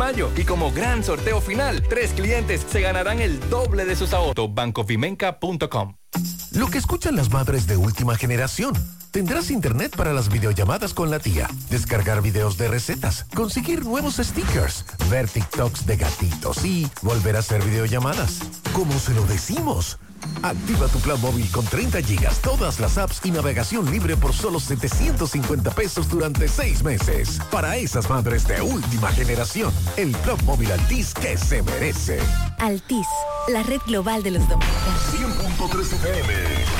mayo. Y como gran sorteo final, tres clientes se ganarán el doble de sus ahorros. bancovimenca.com Lo que escuchan las madres de última generación. Tendrás internet para las videollamadas con la tía, descargar videos de recetas, conseguir nuevos stickers, ver TikToks de gatitos y volver a hacer videollamadas. ¿Cómo se lo decimos? Activa tu plan móvil con 30 gigas, todas las apps y navegación libre por solo 750 pesos durante 6 meses. Para esas madres de última generación, el plan móvil Altis que se merece. Altis, la red global de los dominicanos. 100.3 FM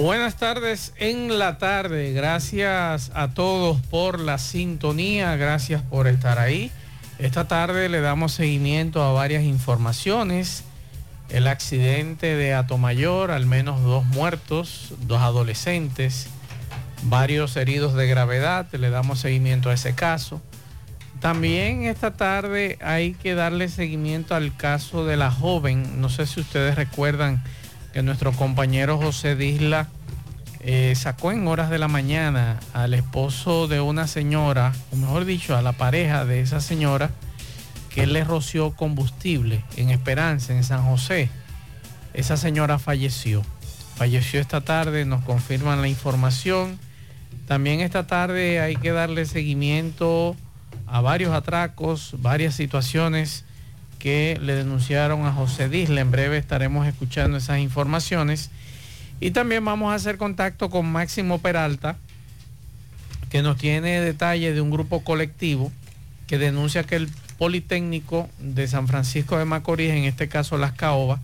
Buenas tardes en la tarde. Gracias a todos por la sintonía. Gracias por estar ahí. Esta tarde le damos seguimiento a varias informaciones. El accidente de Atomayor, al menos dos muertos, dos adolescentes, varios heridos de gravedad. Le damos seguimiento a ese caso. También esta tarde hay que darle seguimiento al caso de la joven. No sé si ustedes recuerdan que nuestro compañero José Disla eh, sacó en horas de la mañana al esposo de una señora, o mejor dicho, a la pareja de esa señora, que le roció combustible en Esperanza, en San José. Esa señora falleció. Falleció esta tarde, nos confirman la información. También esta tarde hay que darle seguimiento a varios atracos, varias situaciones que le denunciaron a José Disla. En breve estaremos escuchando esas informaciones. Y también vamos a hacer contacto con Máximo Peralta, que nos tiene detalles de un grupo colectivo que denuncia que el Politécnico de San Francisco de Macorís, en este caso Las Caobas,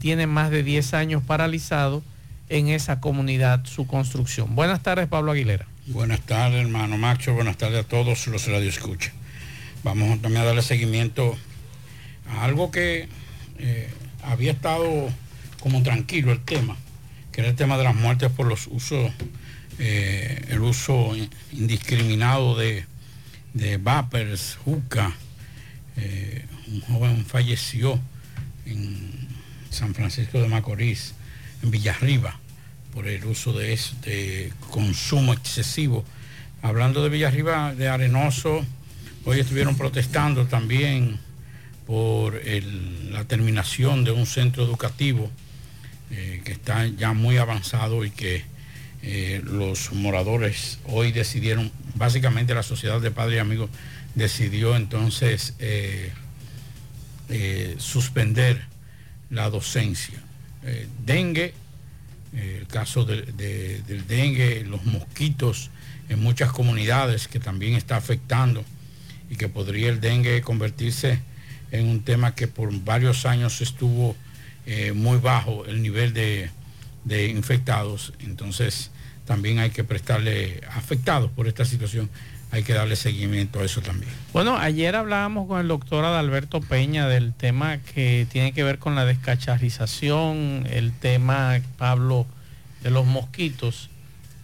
tiene más de 10 años paralizado en esa comunidad su construcción. Buenas tardes, Pablo Aguilera. Buenas tardes, hermano Macho. Buenas tardes a todos los radioescuchas. Vamos también a darle seguimiento algo que eh, había estado como tranquilo el tema, que era el tema de las muertes por los usos, eh, el uso indiscriminado de, de vapers, juca. Eh, un joven falleció en San Francisco de Macorís, en Villarriba, por el uso de este consumo excesivo. Hablando de Villarriba, de Arenoso, hoy estuvieron protestando también por la terminación de un centro educativo eh, que está ya muy avanzado y que eh, los moradores hoy decidieron, básicamente la sociedad de padres y amigos decidió entonces eh, suspender la docencia. Dengue, el caso del dengue, los mosquitos en muchas comunidades que también está afectando y que podría el dengue convertirse en un tema que por varios años estuvo eh, muy bajo el nivel de, de infectados. Entonces también hay que prestarle afectados por esta situación hay que darle seguimiento a eso también. Bueno, ayer hablábamos con el doctor Adalberto Peña del tema que tiene que ver con la descacharización, el tema, Pablo, de los mosquitos,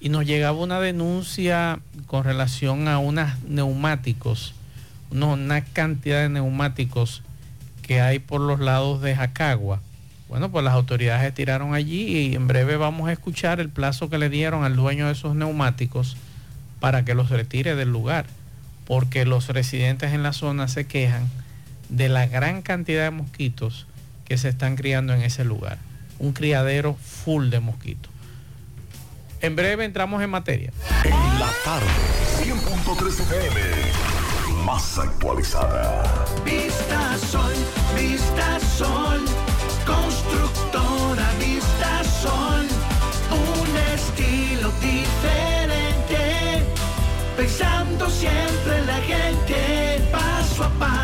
y nos llegaba una denuncia con relación a unos neumáticos, una cantidad de neumáticos que hay por los lados de Jacagua. Bueno, pues las autoridades tiraron allí y en breve vamos a escuchar el plazo que le dieron al dueño de esos neumáticos para que los retire del lugar, porque los residentes en la zona se quejan de la gran cantidad de mosquitos que se están criando en ese lugar. Un criadero full de mosquitos. En breve entramos en materia. En la tarde, 100.3 FM, más actualizada. Vista Sol, Vista Sol, constructora Vista Sol, un estilo diferente pensando siempre en la gente, paso a paso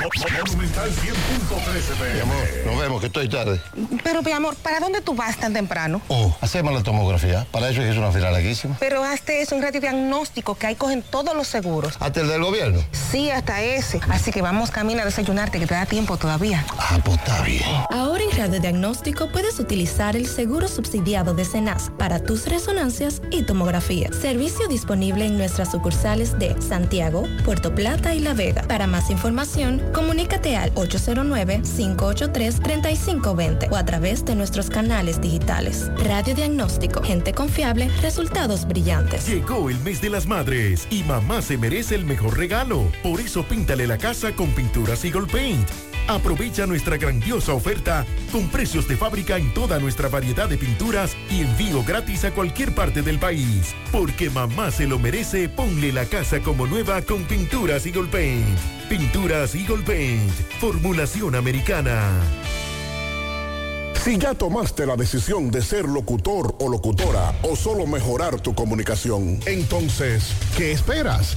Monumental 100.13 Mi amor, nos vemos, que estoy tarde. Pero, mi amor, ¿para dónde tú vas tan temprano? Oh, hacemos la tomografía. Para eso es una fila larguísima. Pero hazte eso, un radiodiagnóstico que ahí cogen todos los seguros. ¿Hasta el del gobierno? Sí, hasta ese. Así que vamos camino a desayunarte, que te da tiempo todavía. Ah, pues está bien. Ahora en radiodiagnóstico puedes utilizar el seguro subsidiado de Cenas para tus resonancias y tomografías. Servicio disponible en nuestras sucursales de Santiago, Puerto Plata y La Vega. Para más información, comunícate al 809-583-3520 o a través de nuestros canales digitales. Radio Diagnóstico, gente confiable, resultados brillantes. Llegó el mes de las madres y mamá se merece el mejor regalo. Por eso píntale la casa con pinturas Eagle Paint. Aprovecha nuestra grandiosa oferta con precios de fábrica en toda nuestra variedad de pinturas y envío gratis a cualquier parte del país. Porque mamá se lo merece, ponle la casa como nueva con pinturas Eagle Paint. Pinturas Eagle Paint, formulación americana. Si ya tomaste la decisión de ser locutor o locutora o solo mejorar tu comunicación, entonces, ¿qué esperas?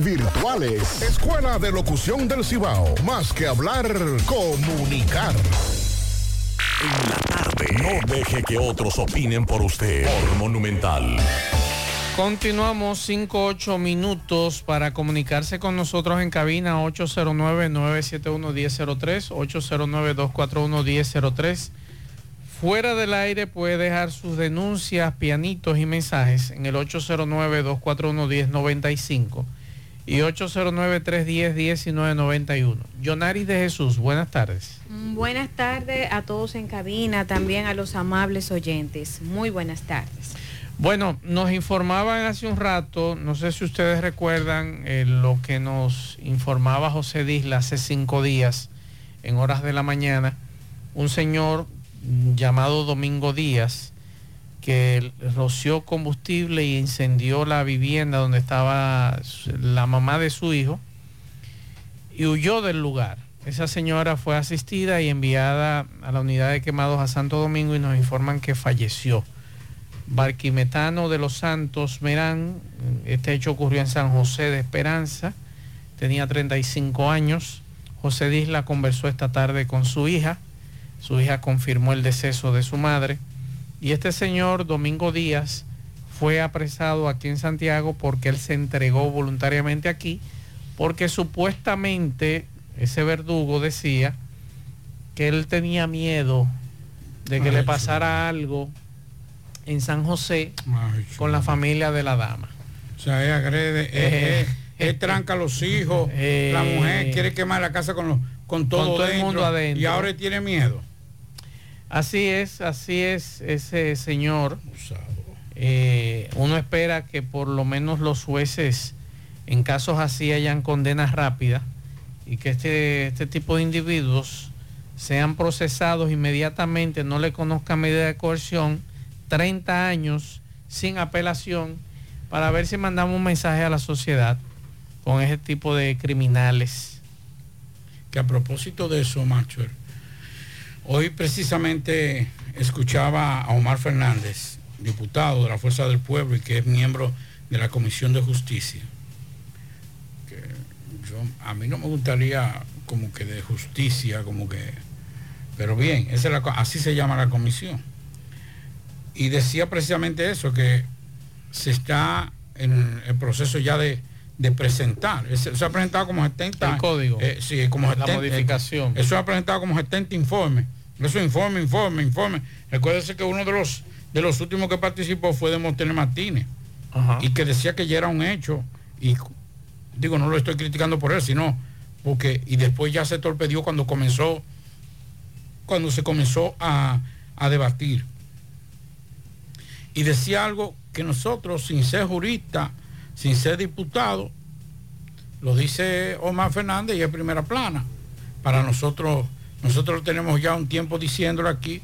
virtuales. Escuela de Locución del Cibao. Más que hablar, comunicar. En la tarde. No deje que otros opinen por usted. Por Monumental. Continuamos 5-8 minutos para comunicarse con nosotros en cabina 809-971-1003, 809-241-1003. Fuera del aire puede dejar sus denuncias, pianitos y mensajes en el 809-241-1095 y 809-310-1991. Yonaris de Jesús, buenas tardes. Mm, Buenas tardes a todos en cabina, también a los amables oyentes. Muy buenas tardes. Bueno, nos informaban hace un rato, no sé si ustedes recuerdan eh, lo que nos informaba José Disla hace cinco días, en horas de la mañana, un señor llamado Domingo Díaz, que roció combustible y incendió la vivienda donde estaba la mamá de su hijo y huyó del lugar. Esa señora fue asistida y enviada a la unidad de quemados a Santo Domingo y nos informan que falleció. Barquimetano de los Santos Merán, este hecho ocurrió en San José de Esperanza, tenía 35 años. José Disla conversó esta tarde con su hija, su hija confirmó el deceso de su madre y este señor, Domingo Díaz, fue apresado aquí en Santiago porque él se entregó voluntariamente aquí, porque supuestamente ese verdugo decía que él tenía miedo de que Ay, le pasara algo en San José con la familia de la dama. O sea, él agrede, él, Eh, él- él tranca a los hijos, eh, la mujer quiere quemar la casa con, los- con todo, Con todo el mundo adentro. Y ahora él tiene miedo. Así es, así es ese señor. Eh, uno espera que por lo menos los jueces en casos así hayan condenas rápidas y que este, este tipo de individuos sean procesados inmediatamente, no le conozcan medida de coerción, 30 años sin apelación, para ver si mandamos un mensaje a la sociedad con ese tipo de criminales. Que a propósito de eso, Macho, hoy precisamente escuchaba a Omar Fernández, diputado de la Fuerza del Pueblo y que es miembro de la Comisión de Justicia. Que yo, a mí no me gustaría como que de justicia, como que... Pero bien, esa es la así se llama la comisión. Y decía precisamente eso, que se está en el proceso ya de, de presentar. Se, ha presentado como 70 El código. eh, sí, como La 70, modificación. Eso se ha presentado como 70 informes. Eso informe, informe, informe. Recuérdese que uno de los de los últimos que participó fue de Montaner Martínez. Y que decía que ya era un hecho. Y digo, no lo estoy criticando por él, sino porque, y después ya se torpedió cuando comenzó, cuando se comenzó a, a debatir. Y decía algo que nosotros, sin ser jurista, sin ser diputado, lo dice Omar Fernández y es primera plana. Para nosotros, nosotros tenemos ya un tiempo diciéndolo aquí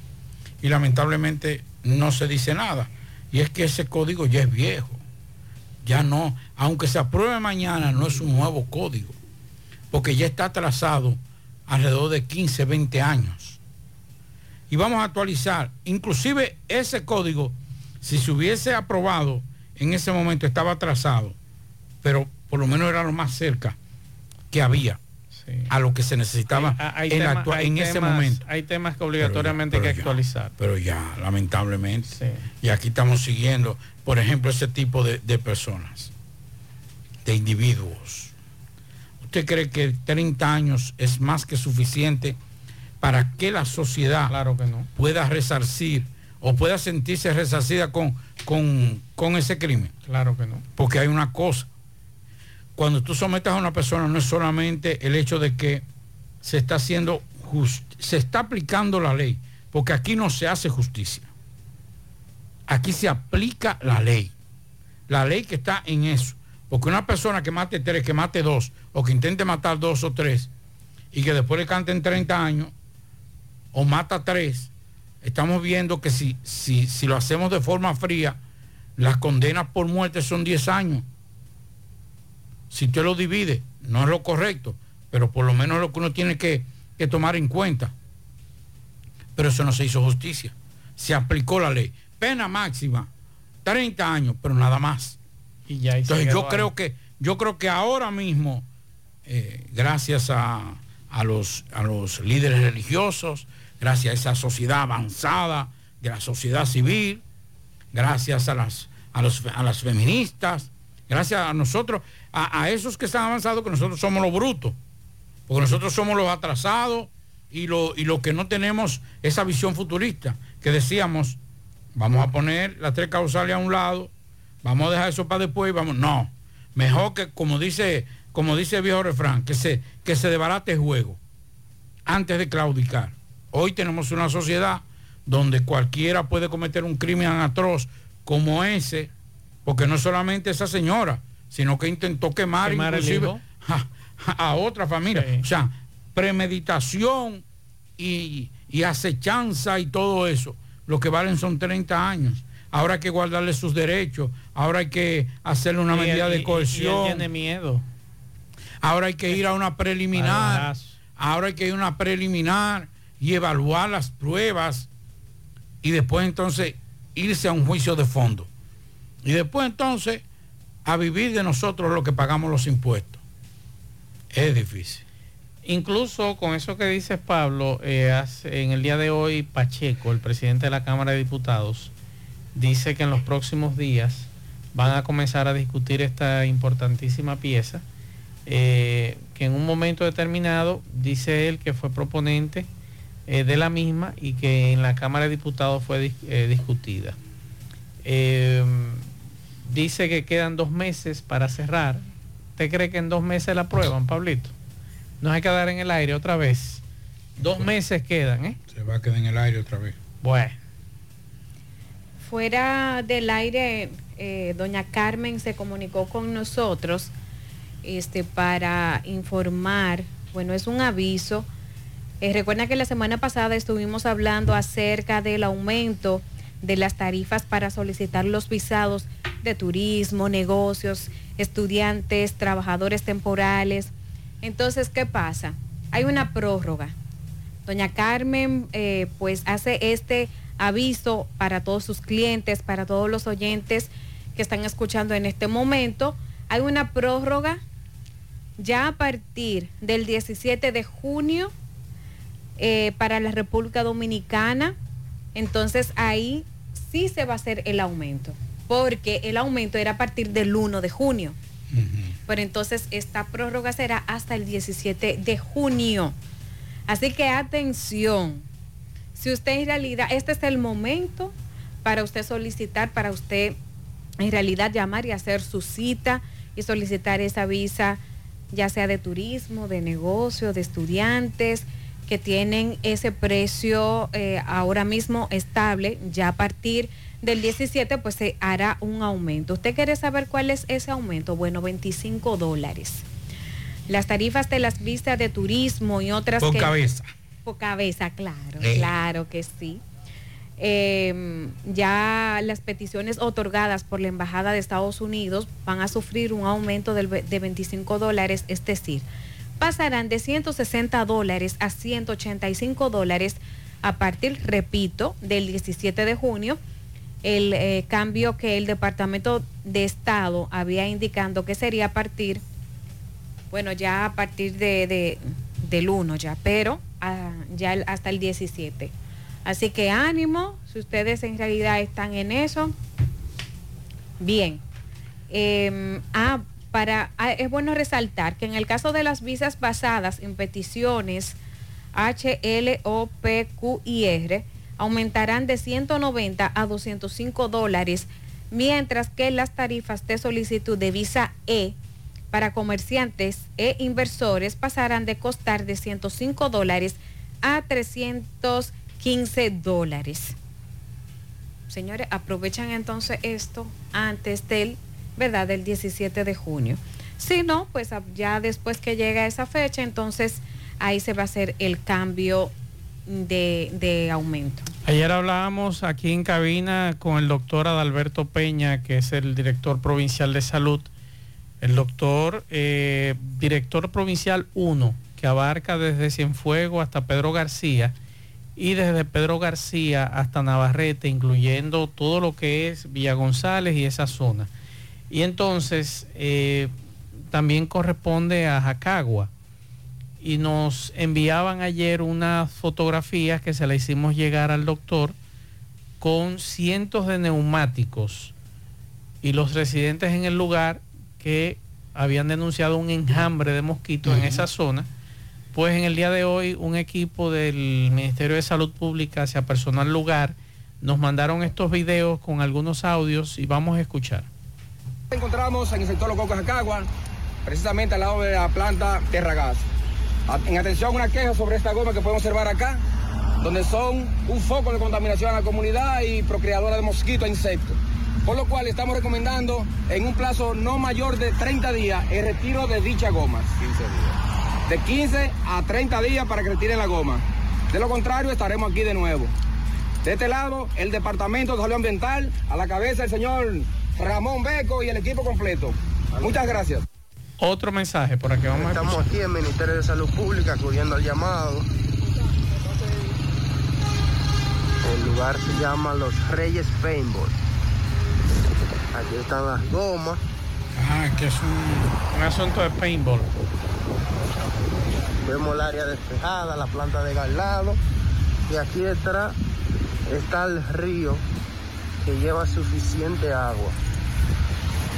y lamentablemente no se dice nada. Y es que ese código ya es viejo. Ya no, aunque se apruebe mañana, no es un nuevo código. Porque ya está atrasado alrededor de 15, 20 años. Y vamos a actualizar. Inclusive ese código, si se hubiese aprobado en ese momento, estaba atrasado. Pero por lo menos era lo más cerca que había a lo que se necesitaba Hay en, la temas- actua- hay en ese momento. Hay temas que obligatoriamente Pero hay que actualizar. Pero ya, lamentablemente. Y aquí estamos siguiendo, por ejemplo, ese tipo de, de personas, de individuos. ¿Usted cree que 30 años es más que suficiente para que la sociedad claro que no. pueda resarcir o pueda sentirse resarcida con, con, con ese crimen? Claro que no. Porque hay una cosa. Cuando tú sometes a una persona no es solamente el hecho de que se está haciendo se está aplicando la ley, porque aquí no se hace justicia. Aquí se aplica la ley. La ley que está en eso. Porque una persona que mate tres, que mate dos, o que intente matar dos o tres, y que después le canten 30 años, o mata tres, estamos viendo que si, si, si lo hacemos de forma fría, las condenas por muerte son 10 años. Si usted lo divide, no es lo correcto, pero por lo menos es lo que uno tiene que, que tomar en cuenta. Pero eso no se hizo justicia. Se aplicó la ley. Pena máxima, 30 años, pero nada más. Y ya Entonces yo creo que, yo creo que ahora mismo, eh, gracias a, a los, a los líderes religiosos, gracias a esa sociedad avanzada de la sociedad civil, gracias a las, a los, a las feministas, gracias a nosotros, a, esos que están avanzados, que nosotros somos los brutos, porque nosotros somos los atrasados y los y lo que no tenemos esa visión futurista, que decíamos, vamos a poner las tres causales a un lado, vamos a dejar eso para después y vamos, no, mejor que como dice, como dice el viejo refrán, que se, que se debarate el juego antes de claudicar. Hoy tenemos una sociedad donde cualquiera puede cometer un crimen atroz como ese, porque no solamente esa señora, sino que intentó quemar, inclusive a, a otra familia. O sea, premeditación y, y acechanza y todo eso, lo que valen son 30 años. Ahora hay que guardarle sus derechos, ahora hay que hacerle una Y él- medida y de él coerción. tiene miedo. Ahora hay que ir a una preliminar. Ahora hay que ir a una preliminar y evaluar las pruebas y después entonces irse a un juicio de fondo. Y después entonces a vivir de nosotros lo que pagamos los impuestos. Es difícil. Incluso con eso que dices Pablo, eh, en el día de hoy Pacheco, el presidente de la Cámara de Diputados, dice que en los próximos días van a comenzar a discutir esta importantísima pieza, eh, que en un momento determinado dice él que fue proponente eh, de la misma y que en la Cámara de Diputados fue dis- discutida. Dice que quedan dos meses para cerrar. ¿Usted cree que en dos meses la aprueban, Pablito? No hay que dar en el aire otra vez. Dos meses quedan, ¿eh? Se va a quedar en el aire otra vez. Bueno. Fuera del aire, eh, doña Carmen se comunicó con nosotros este, para informar, bueno, es un aviso. Eh, recuerda que la semana pasada estuvimos hablando acerca del aumento de las tarifas para solicitar los visados de turismo, negocios, estudiantes, trabajadores temporales. Entonces, ¿qué pasa? Hay una prórroga. Doña Carmen eh, pues hace este aviso para todos sus clientes, para todos los oyentes que están escuchando en este momento. Hay una prórroga ya a partir del 17 de junio eh, para la República Dominicana. Entonces ahí sí se va a hacer el aumento, porque el aumento era a partir del 1 de junio. Pero entonces esta prórroga será hasta el 17 de junio. Así que atención, si usted en realidad, este es el momento para usted solicitar, para usted en realidad llamar y hacer su cita y solicitar esa visa, ya sea de turismo, de negocio, de estudiantes, que tienen ese precio eh, ahora mismo estable, ya a partir del 17 pues se hará un aumento. ¿Usted quiere saber cuál es ese aumento? Bueno, 25 dólares. Las tarifas de las visas de turismo y otras Por que- cabeza. por cabeza, claro, Eh. claro que sí. Eh, ya las peticiones otorgadas por la Embajada de Estados Unidos van a sufrir un aumento de 25 dólares, es decir, pasarán de 160 dólares a 185 dólares a partir, repito, del 17 de junio. El eh, cambio que el Departamento de Estado había indicando que sería a partir bueno, ya a partir de, de- del 1 ya, pero ya hasta el 17. Así que ánimo, si ustedes en realidad están en eso. Bien. Eh, ah, para, ah, es bueno resaltar que en el caso de las visas basadas en peticiones H, L, O, P, Q y R, aumentarán de 190 a 205 dólares, mientras que las tarifas de solicitud de visa E para comerciantes e inversores pasarán de costar de 105 dólares a 315 dólares. Señores, aprovechan entonces esto antes del ¿verdad? Del 17 de junio. Si no, pues a- ya después que llega esa fecha, entonces ahí se va a hacer el cambio de, de aumento. Ayer hablábamos aquí en cabina con el doctor Adalberto Peña, que es el director provincial de salud. El doctor, eh, director provincial 1, que abarca desde Cienfuegos hasta Pedro García y desde Pedro García hasta Navarrete, incluyendo todo lo que es Villa González y esa zona. Y entonces eh, también corresponde a Jacagua. Y nos enviaban ayer unas fotografías que se le hicimos llegar al doctor con cientos de neumáticos y los residentes en el lugar que habían denunciado un enjambre de mosquitos en esa zona, pues en el día de hoy un equipo del Ministerio de Salud Pública se apersonó al lugar, nos mandaron estos videos con algunos audios y vamos a escuchar. Encontramos en el sector Los Cocos Jacagua, precisamente al lado de la planta Tierra Gas. A- En atención, una queja sobre esta goma que podemos observar acá, donde son un foco de contaminación a la comunidad y procreadora de mosquitos e insectos. Por lo cual estamos recomendando en un plazo no mayor de 30 días el retiro de dicha goma. 15 días. De 15 a 30 días para que retiren la goma. De lo contrario, estaremos aquí de nuevo. De este lado, el Departamento de Salud Ambiental, a la cabeza el señor Ramón Beco y el equipo completo. Muchas gracias. Otro mensaje por aquí vamos a Estamos aquí en el Ministerio de Salud Pública acudiendo al llamado. El lugar se llama Los Reyes Paintball. Aquí están las gomas. Ah, que es un, un asunto de paintball. Vemos el área despejada, la planta de gas al lado. Y aquí detrás está el río que lleva suficiente agua.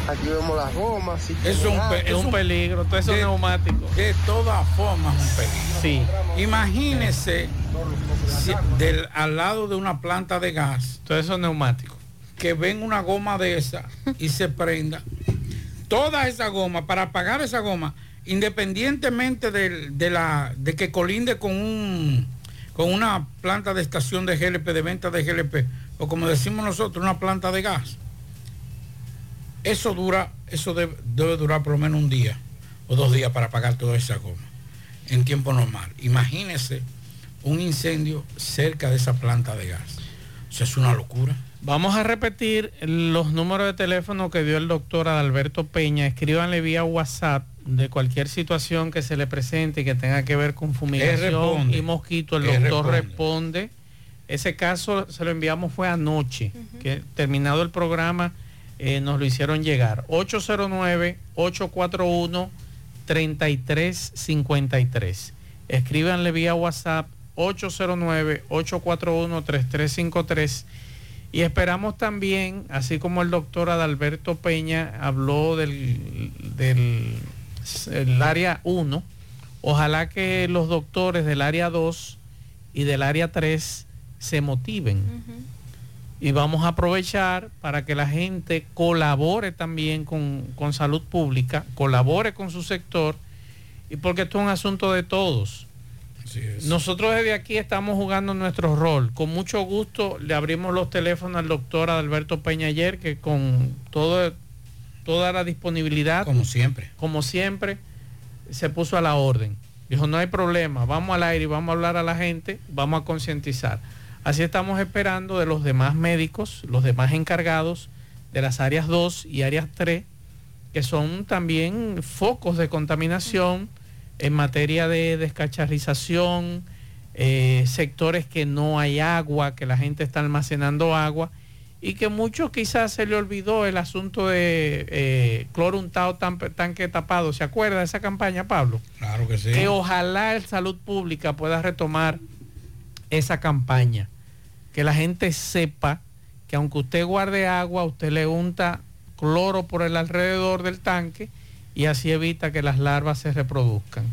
Aquí vemos las gomas. Es un, es un peligro, todo eso de, neumático. De todas formas, un peligro. Sí. Imagínese si- del, al lado de una planta de gas. Todo eso neumático. Que ven una goma de esa y se prenda. Toda esa goma, para apagar esa goma, independientemente del- de, la, de que colinde con un con una planta de estación de GLP, de venta de GLP, o como decimos nosotros, una planta de gas. Eso dura, eso debe, debe durar por lo menos un día o dos días para apagar toda esa goma en tiempo normal. Imagínese un incendio cerca de esa planta de gas. O sea, es una locura. Vamos a repetir los números de teléfono que dio el doctor Adalberto Peña. Escríbanle vía WhatsApp de cualquier situación que se le presente y que tenga que ver con fumigación y mosquito. El doctor responde. responde. Ese caso se lo enviamos fue anoche, que terminado el programa eh, nos lo hicieron llegar. 809-841-3353. Escríbanle vía WhatsApp 809-841-3353. Y esperamos también, así como el doctor Adalberto Peña habló del, del el área 1, ojalá que los doctores del área 2 y del área 3 se motiven. Y vamos a aprovechar para que la gente colabore también con, con salud pública, colabore con su sector, y porque esto es un asunto de todos. Nosotros desde aquí estamos jugando nuestro rol. Con mucho gusto le abrimos los teléfonos al doctor Adalberto Peña ayer, que con todo, toda la disponibilidad, Como siempre. como siempre, se puso a la orden. Dijo, no hay problema, vamos al aire y vamos a hablar a la gente, vamos a concientizar. Así estamos esperando de los demás médicos, los demás encargados de las áreas 2 y áreas 3, que son también focos de contaminación en materia de descacharrización, eh, sectores que no hay agua, que la gente está almacenando agua y que muchos quizás se le olvidó el asunto de eh, cloro untado tan- tanque tapado. ¿Se acuerda de esa campaña, Pablo? Claro que sí. Que ojalá el salud pública pueda retomar esa campaña. Que la gente sepa que aunque usted guarde agua, usted le unta cloro por el alrededor del tanque y así evita que las larvas se reproduzcan.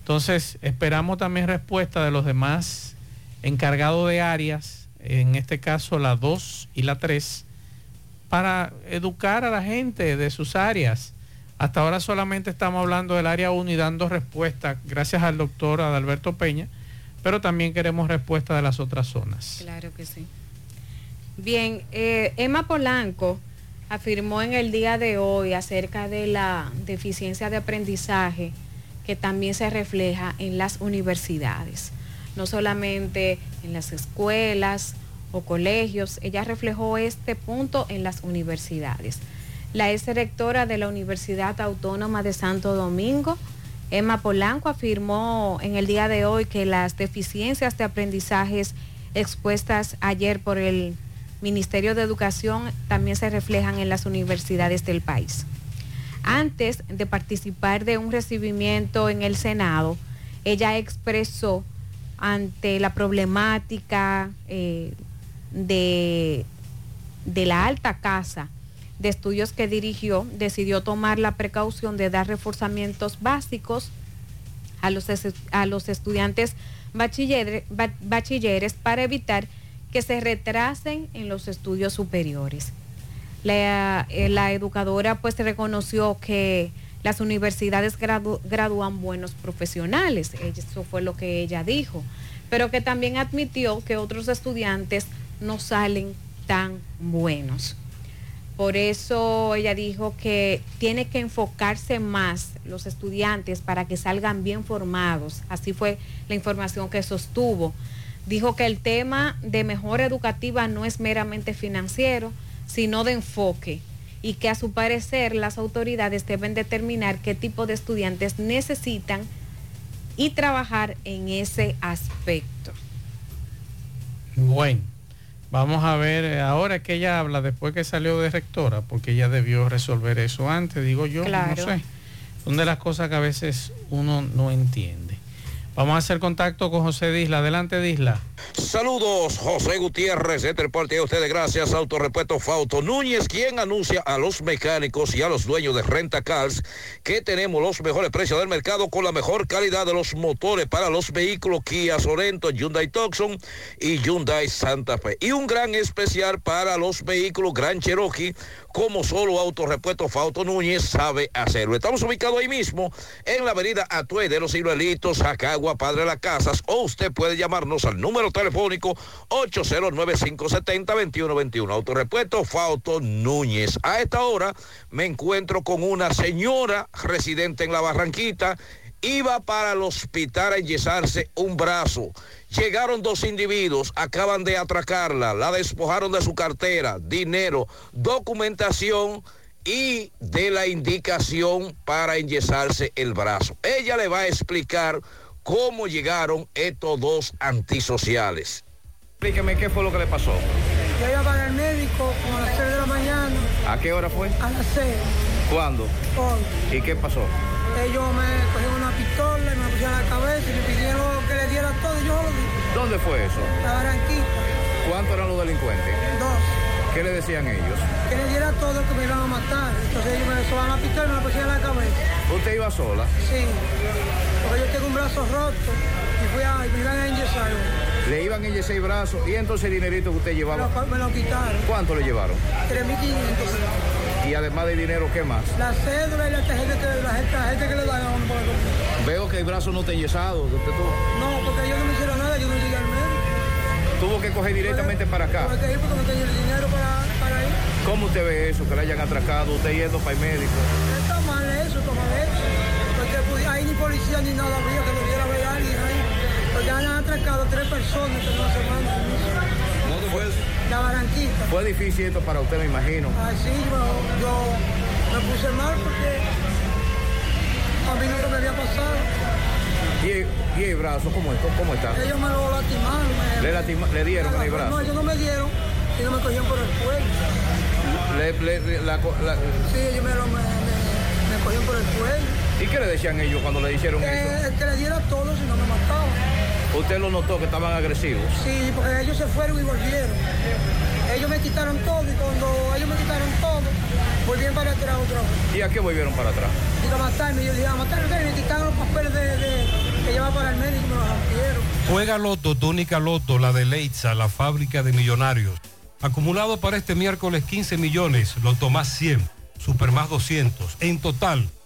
Entonces, esperamos también respuesta de los demás encargados de áreas, en este caso la 2 y la 3, para educar a la gente de sus áreas. Hasta ahora solamente estamos hablando del área 1 y dando respuesta, gracias al doctor Adalberto Peña, pero también queremos respuesta de las otras zonas. Claro que sí. Bien, eh, Emma Polanco afirmó en el día de hoy acerca de la deficiencia de aprendizaje que también se refleja en las universidades, no solamente en las escuelas o colegios, ella reflejó este punto en las universidades. La ex rectora de la Universidad Autónoma de Santo Domingo, Emma Polanco, afirmó en el día de hoy que las deficiencias de aprendizajes expuestas ayer por el Ministerio de Educación también se reflejan en las universidades del país. Antes de participar de un recibimiento en el Senado, ella expresó ante la problemática eh, de, de la alta casa de estudios que dirigió, decidió tomar la precaución de dar reforzamientos básicos a los, a los estudiantes bachilleres, para evitar que se retrasen en los estudios superiores. La, eh, la educadora pues reconoció que las universidades gradúan buenos profesionales, eso fue lo que ella dijo, pero que también admitió que otros estudiantes no salen tan buenos. Por eso ella dijo que tiene que enfocarse más los estudiantes para que salgan bien formados. Así fue la información que sostuvo. Dijo que el tema de mejora educativa no es meramente financiero, sino de enfoque y que a su parecer las autoridades deben determinar qué tipo de estudiantes necesitan y trabajar en ese aspecto. Bueno. Vamos a ver eh, ahora que ella habla después que salió de rectora, porque ella debió resolver eso antes, digo yo, no sé. Son de las cosas que a veces uno no entiende. Vamos a hacer contacto con José Disla. Adelante, Disla. Saludos, José Gutiérrez, este parte de ustedes, gracias, Autorepuesto Fauto Núñez, quien anuncia a los mecánicos y a los dueños de Renta Cars que tenemos los mejores precios del mercado con la mejor calidad de los motores para los vehículos Kia Sorento, Hyundai Tucson y Hyundai Santa Fe. Y un gran especial para los vehículos Gran Cherokee como solo Autorepuesto Fauto Núñez sabe hacerlo. Estamos ubicados ahí mismo en la avenida Atue de los Ciruelitos, Jacagua, Padre de las Casas, o usted puede llamarnos al número telefónico 809-570-2121. Autorepuesto Fauto Núñez. A esta hora me encuentro con una señora residente en la Barranquita iba para el hospital a enyesarse un brazo. Llegaron dos individuos, acaban de atracarla, la despojaron de su cartera, dinero, documentación y de la indicación para enyesarse el brazo. Ella le va a explicar cómo llegaron estos dos antisociales. Explíqueme qué fue lo que le pasó. Yo iba para el médico como a las 6 de la mañana. ¿A qué hora fue? A las 6. ¿Cuándo? Hoy. ¿Y qué pasó? Ellos me cogieron una pistola y me pusieron a la cabeza y me pidieron que le diera todo y yo lo di. ¿Dónde fue eso? La Barranquita. ¿Cuántos eran los delincuentes? Dos. ¿Qué le decían ellos? Que le diera todo que me iban a matar. Entonces ellos me sobaron la pistola y me la pusieron a la cabeza. ¿Usted iba sola? Sí. Porque yo tengo un brazo roto y fui a, y me iban a inyectar. Le iban a inyectar el brazo y entonces el dinerito que usted llevaba. Me lo, me lo quitaron. ¿Cuánto le llevaron? 3.500. Y además de dinero, ¿qué más? La cédula y la tarjeta que, la tarjeta que le dan a un Veo que el brazo no está enyesado. ¿Usted tuvo? No, porque ellos no me hicieron nada, yo no llegué al médico. Tuvo que coger directamente para acá. Tuve que ir porque no tenía el dinero para, para ir. ¿Cómo usted ve eso? Que le hayan atracado, usted yendo para el médico. Está mal eso, está mal eso. Porque pues, ahí ni policía ni nada había que lo viera ver a alguien ahí. Ya han atracado tres personas en una semana. ¿Dónde fue eso? La Barranquita. Fue difícil esto para usted, me imagino. Así yo, yo me puse mal porque a mí nunca me había pasado. ¿Y el, y el brazo cómo, es? cómo está? Ellos me lo lastimaron. Me, ¿Le, lastima- le dieron el brazo? No, ellos no me dieron, ellos me cogieron por el cuello. Le- le- la la- Sí, ellos me, lo, me, me, me cogieron por el cuello. ¿Y qué le decían ellos cuando le hicieron eso? Que le diera todo si no me mataban. ¿Usted lo notó que estaban agresivos? Sí, porque ellos se fueron y volvieron. Ellos me quitaron todo y cuando ellos me quitaron todo, volvieron para atrás otra vez. ¿Y a qué volvieron para atrás? Y a matarme, yo dije, a matarme, me quitaron los papeles de, de- que llevaba para el médico y me los rompieron. Juega Loto, tónica Loto, la de Leitza, la fábrica de millonarios. Acumulado para este miércoles 15 millones, Loto más 100, Super más 200. En total,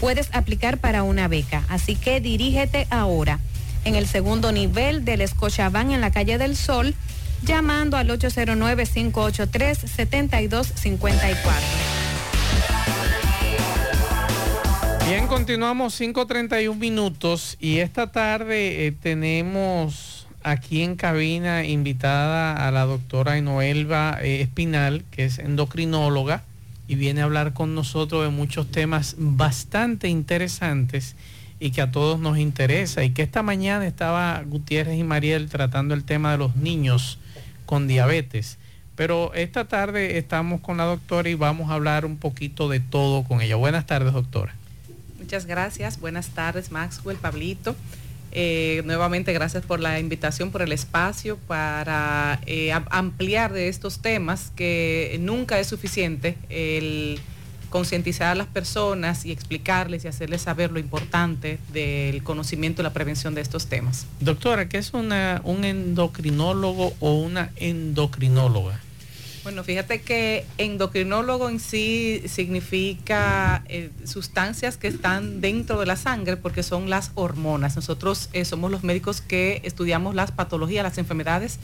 puedes aplicar para una beca. Así que dirígete ahora en el segundo nivel del Escochabán en la calle del Sol, llamando al 809-583-7254. Bien, continuamos 5.31 minutos y esta tarde eh, tenemos aquí en cabina invitada a la doctora Enoelva eh, Espinal, que es endocrinóloga y viene a hablar con nosotros de muchos temas bastante interesantes y que a todos nos interesa y que esta mañana estaba Gutiérrez y Mariel tratando el tema de los niños con diabetes. Pero esta tarde estamos con la doctora y vamos a hablar un poquito de todo con ella. Buenas tardes, doctora. Muchas gracias. Buenas tardes, Maxwell, Pablito. Eh, nuevamente, gracias por la invitación, por el espacio para eh, ampliar de estos temas que nunca es suficiente el concientizar a las personas y explicarles y hacerles saber lo importante del conocimiento y la prevención de estos temas. Doctora, ¿qué es un endocrinólogo o una endocrinóloga? Bueno, fíjate que endocrinólogo en sí significa eh, sustancias que están dentro de la sangre porque son las hormonas. Nosotros eh, somos los médicos que estudiamos las patologías, las enfermedades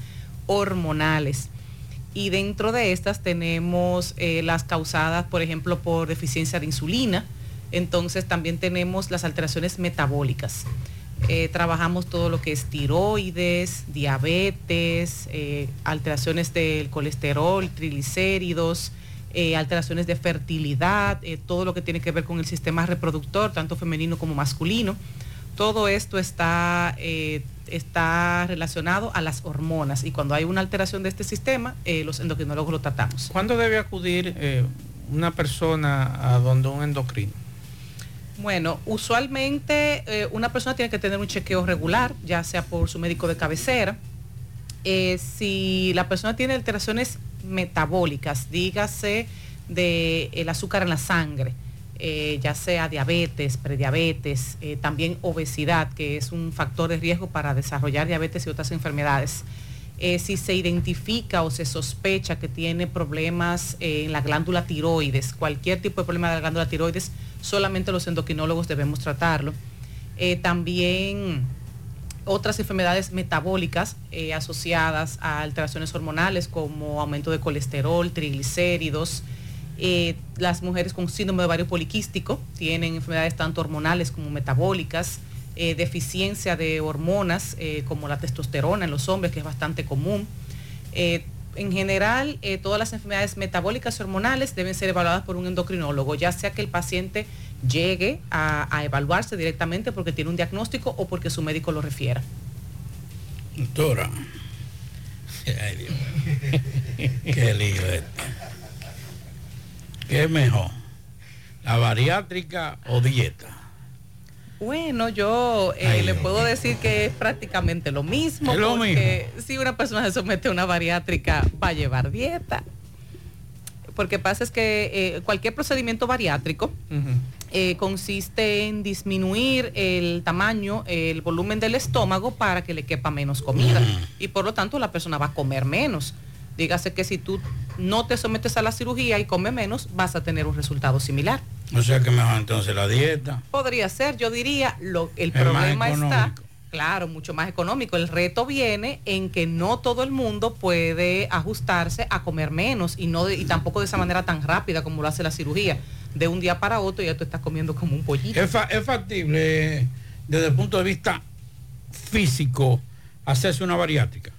hormonales. Y dentro de estas tenemos eh, las causadas, por ejemplo, por deficiencia de insulina. Entonces también tenemos las alteraciones metabólicas. Eh, trabajamos todo lo que es tiroides, diabetes, eh, alteraciones del colesterol, triglicéridos, eh, alteraciones de fertilidad, todo lo que tiene que ver con el sistema reproductor, tanto femenino como masculino. Todo esto está, está relacionado a las hormonas y cuando hay una alteración de este sistema, los endocrinólogos lo tratamos. ¿Cuándo debe acudir una persona a donde un endocrino? Bueno, usualmente eh, una persona tiene que tener un chequeo regular, ya sea por su médico de cabecera. Eh, si la persona tiene alteraciones metabólicas, dígase de el azúcar en la sangre, eh, ya sea diabetes, prediabetes, eh, también obesidad, que es un factor de riesgo para desarrollar diabetes y otras enfermedades. Eh, si se identifica o se sospecha que tiene problemas eh, en la glándula tiroides, cualquier tipo de problema de la glándula tiroides, solamente los endocrinólogos debemos tratarlo. Eh, también otras enfermedades metabólicas eh, asociadas a alteraciones hormonales como aumento de colesterol, triglicéridos. Eh, las mujeres con síndrome de ovario poliquístico tienen enfermedades tanto hormonales como metabólicas, deficiencia de hormonas como la testosterona en los hombres, que es bastante común. En general, eh, todas las enfermedades metabólicas hormonales deben ser evaluadas por un endocrinólogo, ya sea que el paciente llegue a, evaluarse directamente porque tiene un diagnóstico o porque su médico lo refiera. Doctora. Ay, Dios. Qué lío este. ¿Qué mejor? ¿La bariátrica o dieta? Bueno, yo eh, Ay, le puedo decir que es prácticamente lo mismo. Es lo porque si una persona se somete a una bariátrica, va a llevar dieta. Porque pasa es que eh, cualquier procedimiento bariátrico eh, consiste en disminuir el tamaño, el volumen del estómago para que le quepa menos comida. Y por lo tanto la persona va a comer menos. Dígase que si tú no te sometes a la cirugía y comes menos, vas a tener un resultado similar. O sea que mejor entonces la dieta. Podría ser, yo diría, lo, el Es problema está, claro, mucho más económico. El reto viene en que no todo el mundo puede ajustarse a comer menos y no de- y tampoco de esa manera tan rápida como lo hace la cirugía. De un día para otro ya tú estás comiendo como un pollito. ¿Es, fa- es factible eh, desde el punto de vista físico hacerse una bariátrica?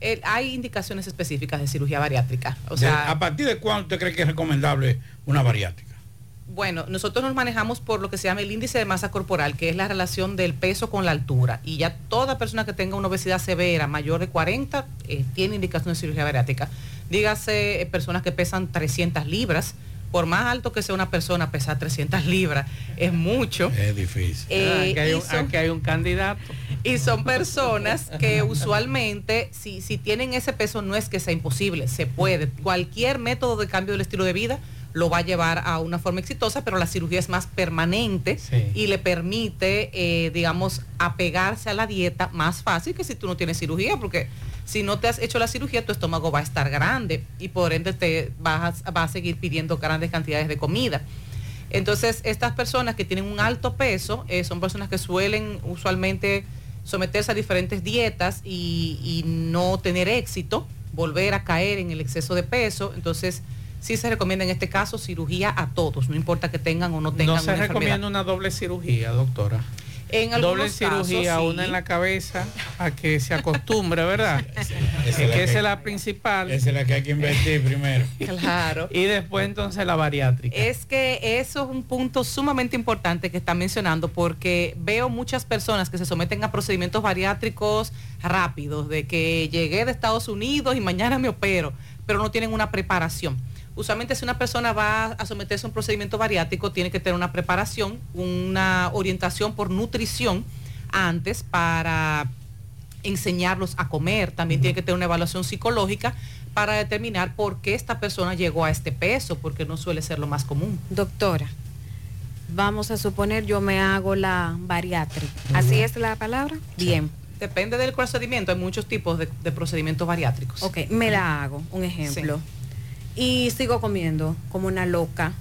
El- hay indicaciones específicas de cirugía bariátrica. O De- sea, ¿A partir de cuándo usted cree que es recomendable una bariátrica? Bueno, nosotros nos manejamos por lo que se llama el índice de masa corporal, que es la relación del peso con la altura. Y ya toda persona que tenga una obesidad severa mayor de 40 eh, tiene indicación de cirugía bariátrica. Dígase eh, personas que pesan 300 libras. Por más alto que sea una persona, pesar 300 libras es mucho. Es difícil. Eh, aquí, hay un, son- aquí hay un candidato. y son personas que usualmente, si, si tienen ese peso, no es que sea imposible, se puede. Cualquier método de cambio del estilo de vida lo va a llevar a una forma exitosa, pero la cirugía es más permanente y le permite, eh, digamos, apegarse a la dieta más fácil que si tú no tienes cirugía, porque si no te has hecho la cirugía, tu estómago va a estar grande y por ende te vas a, vas a seguir pidiendo grandes cantidades de comida. Entonces, estas personas que tienen un alto peso eh, son personas que suelen usualmente someterse a diferentes dietas y, y no tener éxito, volver a caer en el exceso de peso. Entonces, sí se recomienda en este caso cirugía a todos, no importa que tengan o no tengan No se una recomienda enfermedad. una doble cirugía, doctora. En Doble cirugía, casos, una en la cabeza, a que se acostumbre, ¿verdad? Esa Es es que la esa es la principal. Esa es la que hay que invertir primero. Claro. Y después entonces la bariátrica. Es que eso es un punto sumamente importante que está mencionando porque veo muchas personas que se someten a procedimientos bariátricos rápidos, de que llegué de Estados Unidos y mañana me opero, pero no tienen una preparación. Usualmente si una persona va a someterse a un procedimiento bariátrico, tiene que tener una preparación, una orientación por nutrición antes para enseñarlos a comer. También tiene que tener una evaluación psicológica para determinar por qué esta persona llegó a este peso, porque no suele ser lo más común. Doctora, vamos a suponer yo me hago la bariátrica. ¿Así es la palabra? Bien. Depende del procedimiento, hay muchos tipos de, de procedimientos bariátricos. Ok, me la hago, un ejemplo. Y sigo comiendo como una loca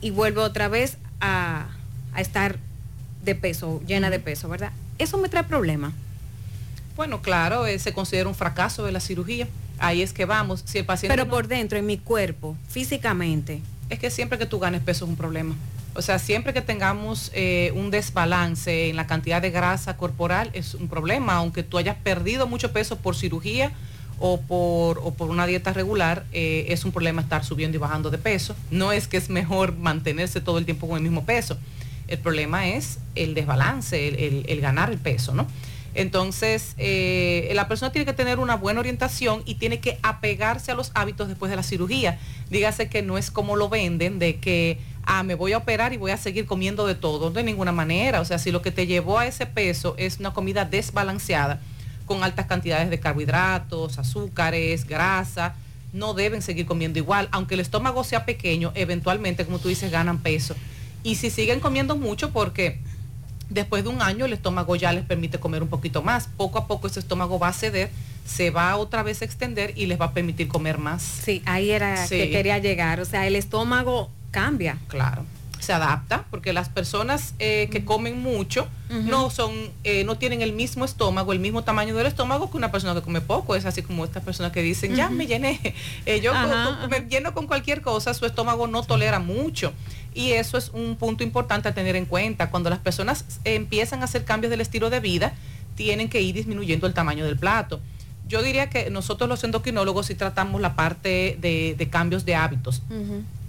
y vuelvo otra vez a, a estar de peso, llena de peso, ¿verdad? Eso me trae problemas. Bueno, claro, eh, se considera un fracaso de la cirugía. Ahí es que vamos. Si el paciente Pero no- por dentro, en mi cuerpo, físicamente. es que siempre que tú ganes peso es un problema. O sea, siempre que tengamos eh, un desbalance en la cantidad de grasa corporal es un problema, aunque tú hayas perdido mucho peso por cirugía o por, o por una dieta regular, eh, es un problema estar subiendo y bajando de peso. No es que es mejor mantenerse todo el tiempo con el mismo peso. El problema es el desbalance, el, el- el ganar el peso, ¿no? Entonces, eh, la persona tiene que tener una buena orientación y tiene que apegarse a los hábitos después de la cirugía. Dígase que no es como lo venden, de que, ah, me voy a operar y voy a seguir comiendo de todo, de ninguna manera. O sea, si lo que te llevó a ese peso es una comida desbalanceada, con altas cantidades de carbohidratos, azúcares, grasa, no deben seguir comiendo igual. Aunque el estómago sea pequeño, eventualmente, como tú dices, ganan peso. Y si siguen comiendo mucho, porque después de un año el estómago ya les permite comer un poquito más. Poco a poco ese estómago va a ceder, se va otra vez a extender y les va a permitir comer más. Sí, ahí era Sí. que quería llegar. O sea, el estómago cambia. Claro. Se adapta porque las personas eh, que comen mucho no son, eh, no tienen el mismo estómago, el mismo tamaño del estómago que una persona que come poco. Es así como estas personas que dicen, ya me llené. Eh, yo Ajá, me lleno con cualquier cosa, su estómago no tolera mucho. Y eso es un punto importante a tener en cuenta. Cuando las personas eh, empiezan a hacer cambios del estilo de vida, tienen que ir disminuyendo el tamaño del plato. Yo diría que nosotros los endocrinólogos sí tratamos la parte de, de cambios de hábitos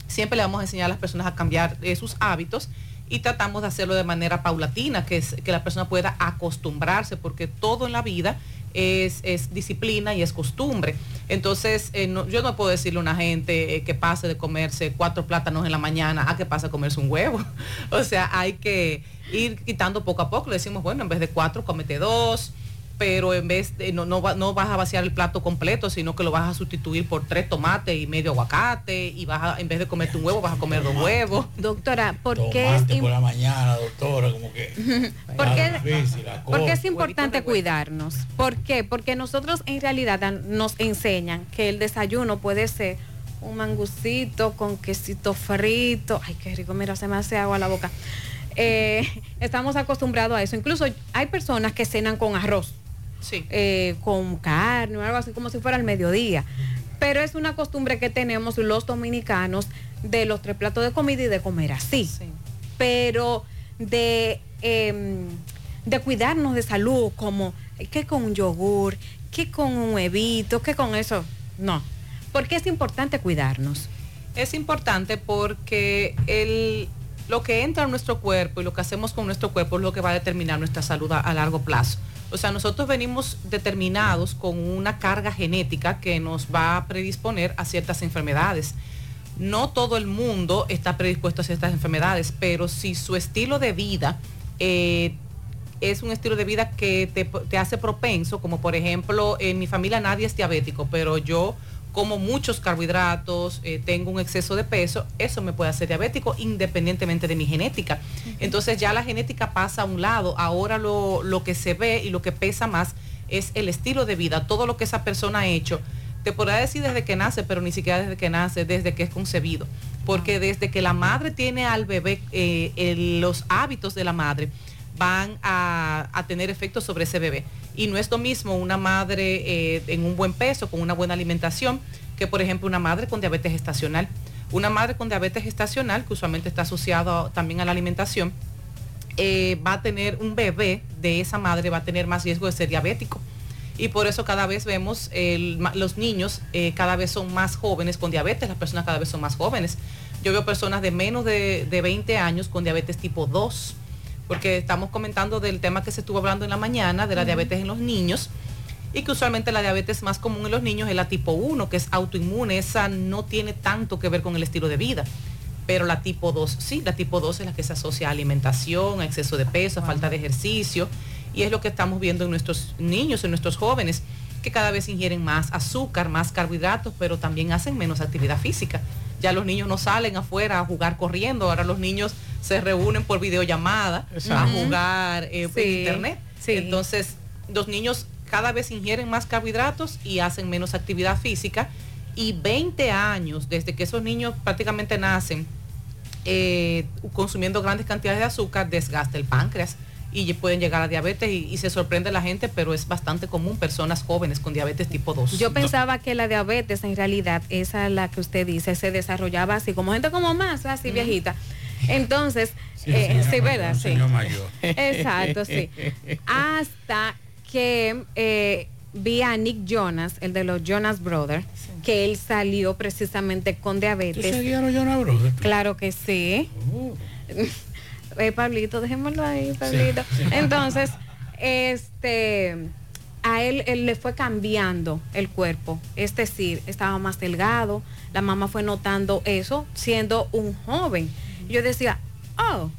siempre le vamos a enseñar a las personas a cambiar eh, sus hábitos y tratamos de hacerlo de manera paulatina, que, es, que la persona pueda acostumbrarse, porque todo en la vida es, es disciplina y es costumbre. Entonces, eh, yo no puedo decirle a una gente eh, que pase de comerse cuatro plátanos en la mañana a que pase a comerse un huevo. o sea, hay que ir quitando poco a poco. Le decimos, bueno, en vez de cuatro, comete dos pero en vez de no, no, va- no vas a vaciar el plato completo, sino que lo vas a sustituir por tres tomates y medio aguacate y vas a, en vez de comerte un huevo, vas a comer dos huevos. Doctora, ¿por qué es Tomate por la mañana, doctora, como que. ¿Por qué, difícil por qué es importante cuidarnos? ¿Por qué? Porque nosotros en realidad nos enseñan que el desayuno puede ser un mangucito con quesito frito. Ay, qué rico, mira, se me hace agua a la boca. Eh, estamos acostumbrados a eso. Incluso hay personas que cenan con arroz. Sí. eh, con carne o algo así como si fuera al mediodía. Pero es una costumbre que tenemos los dominicanos de los tres platos de comida y de comer así. Pero de, em, de cuidarnos de salud, como que con un yogur, que con un huevito, que con eso. No. Porque es importante cuidarnos. Es importante porque el, lo que entra en nuestro cuerpo y lo que hacemos con nuestro cuerpo es lo que va a determinar nuestra salud a, a largo plazo. O sea, nosotros venimos determinados con una carga genética que nos va a predisponer a ciertas enfermedades. No todo el mundo está predispuesto a ciertas enfermedades, pero si su estilo de vida eh, es un estilo de vida que te, te hace propenso, como por ejemplo, en mi familia nadie es diabético, pero yo como muchos carbohidratos, eh, tengo un exceso de peso, eso me puede hacer diabético independientemente de mi genética. Entonces ya la genética pasa a un lado, ahora lo, lo que se ve y lo que pesa más es el estilo de vida, todo lo que esa persona ha hecho. Te podrá decir desde que nace, pero ni siquiera desde que nace, desde que es concebido. Porque desde que la madre tiene al bebé, eh, el- los hábitos de la madre van a, tener efectos sobre ese bebé. Y no es lo mismo una madre eh, en un buen peso, con una buena alimentación, que por ejemplo una madre con diabetes gestacional. Una madre con diabetes gestacional, que usualmente está asociado también a la alimentación, eh, va a tener un bebé de esa madre, va a tener más riesgo de ser diabético. Y por eso cada vez vemos los niños eh, cada vez son más jóvenes con diabetes, las personas cada vez son más jóvenes. Yo veo personas de menos de, de 20 años con diabetes tipo 2, porque estamos comentando del tema que se estuvo hablando en la mañana, de la diabetes en los niños, y que usualmente la diabetes más común en los niños es la tipo 1, que es autoinmune, esa no tiene tanto que ver con el estilo de vida. Pero la tipo 2, sí, la tipo 2 es la que se asocia a alimentación, a exceso de peso, a falta de ejercicio. Y es lo que estamos viendo en nuestros niños, en nuestros jóvenes, que cada vez ingieren más azúcar, más carbohidratos, pero también hacen menos actividad física. Ya los niños no salen afuera a jugar corriendo, ahora los niños se reúnen por videollamada a Exacto. jugar eh, Sí, en internet. Entonces, los niños cada vez ingieren más carbohidratos y hacen menos actividad física. Y 20 años desde que esos niños prácticamente nacen eh, consumiendo grandes cantidades de azúcar, desgasta el páncreas y pueden llegar a diabetes y, y se sorprende la gente, pero es bastante común personas jóvenes con diabetes tipo 2. Yo pensaba que la diabetes en realidad, esa es la que usted dice, se desarrollaba así, como gente como más, así viejita. Entonces, Sí, eh, sí, ¿verdad? Sí. mayor. Exacto, sí. Hasta que eh, vi a Nick Jonas, el de los Jonas Brothers, que él salió precisamente con diabetes. ¿Tú los Jonas Brothers? Claro que sí. Eh, Pablito, dejémoslo ahí, Pablito. Entonces, este, a él, él le fue cambiando el cuerpo. Es decir, estaba más delgado. La mamá fue notando eso siendo un joven. Yo decía, oh,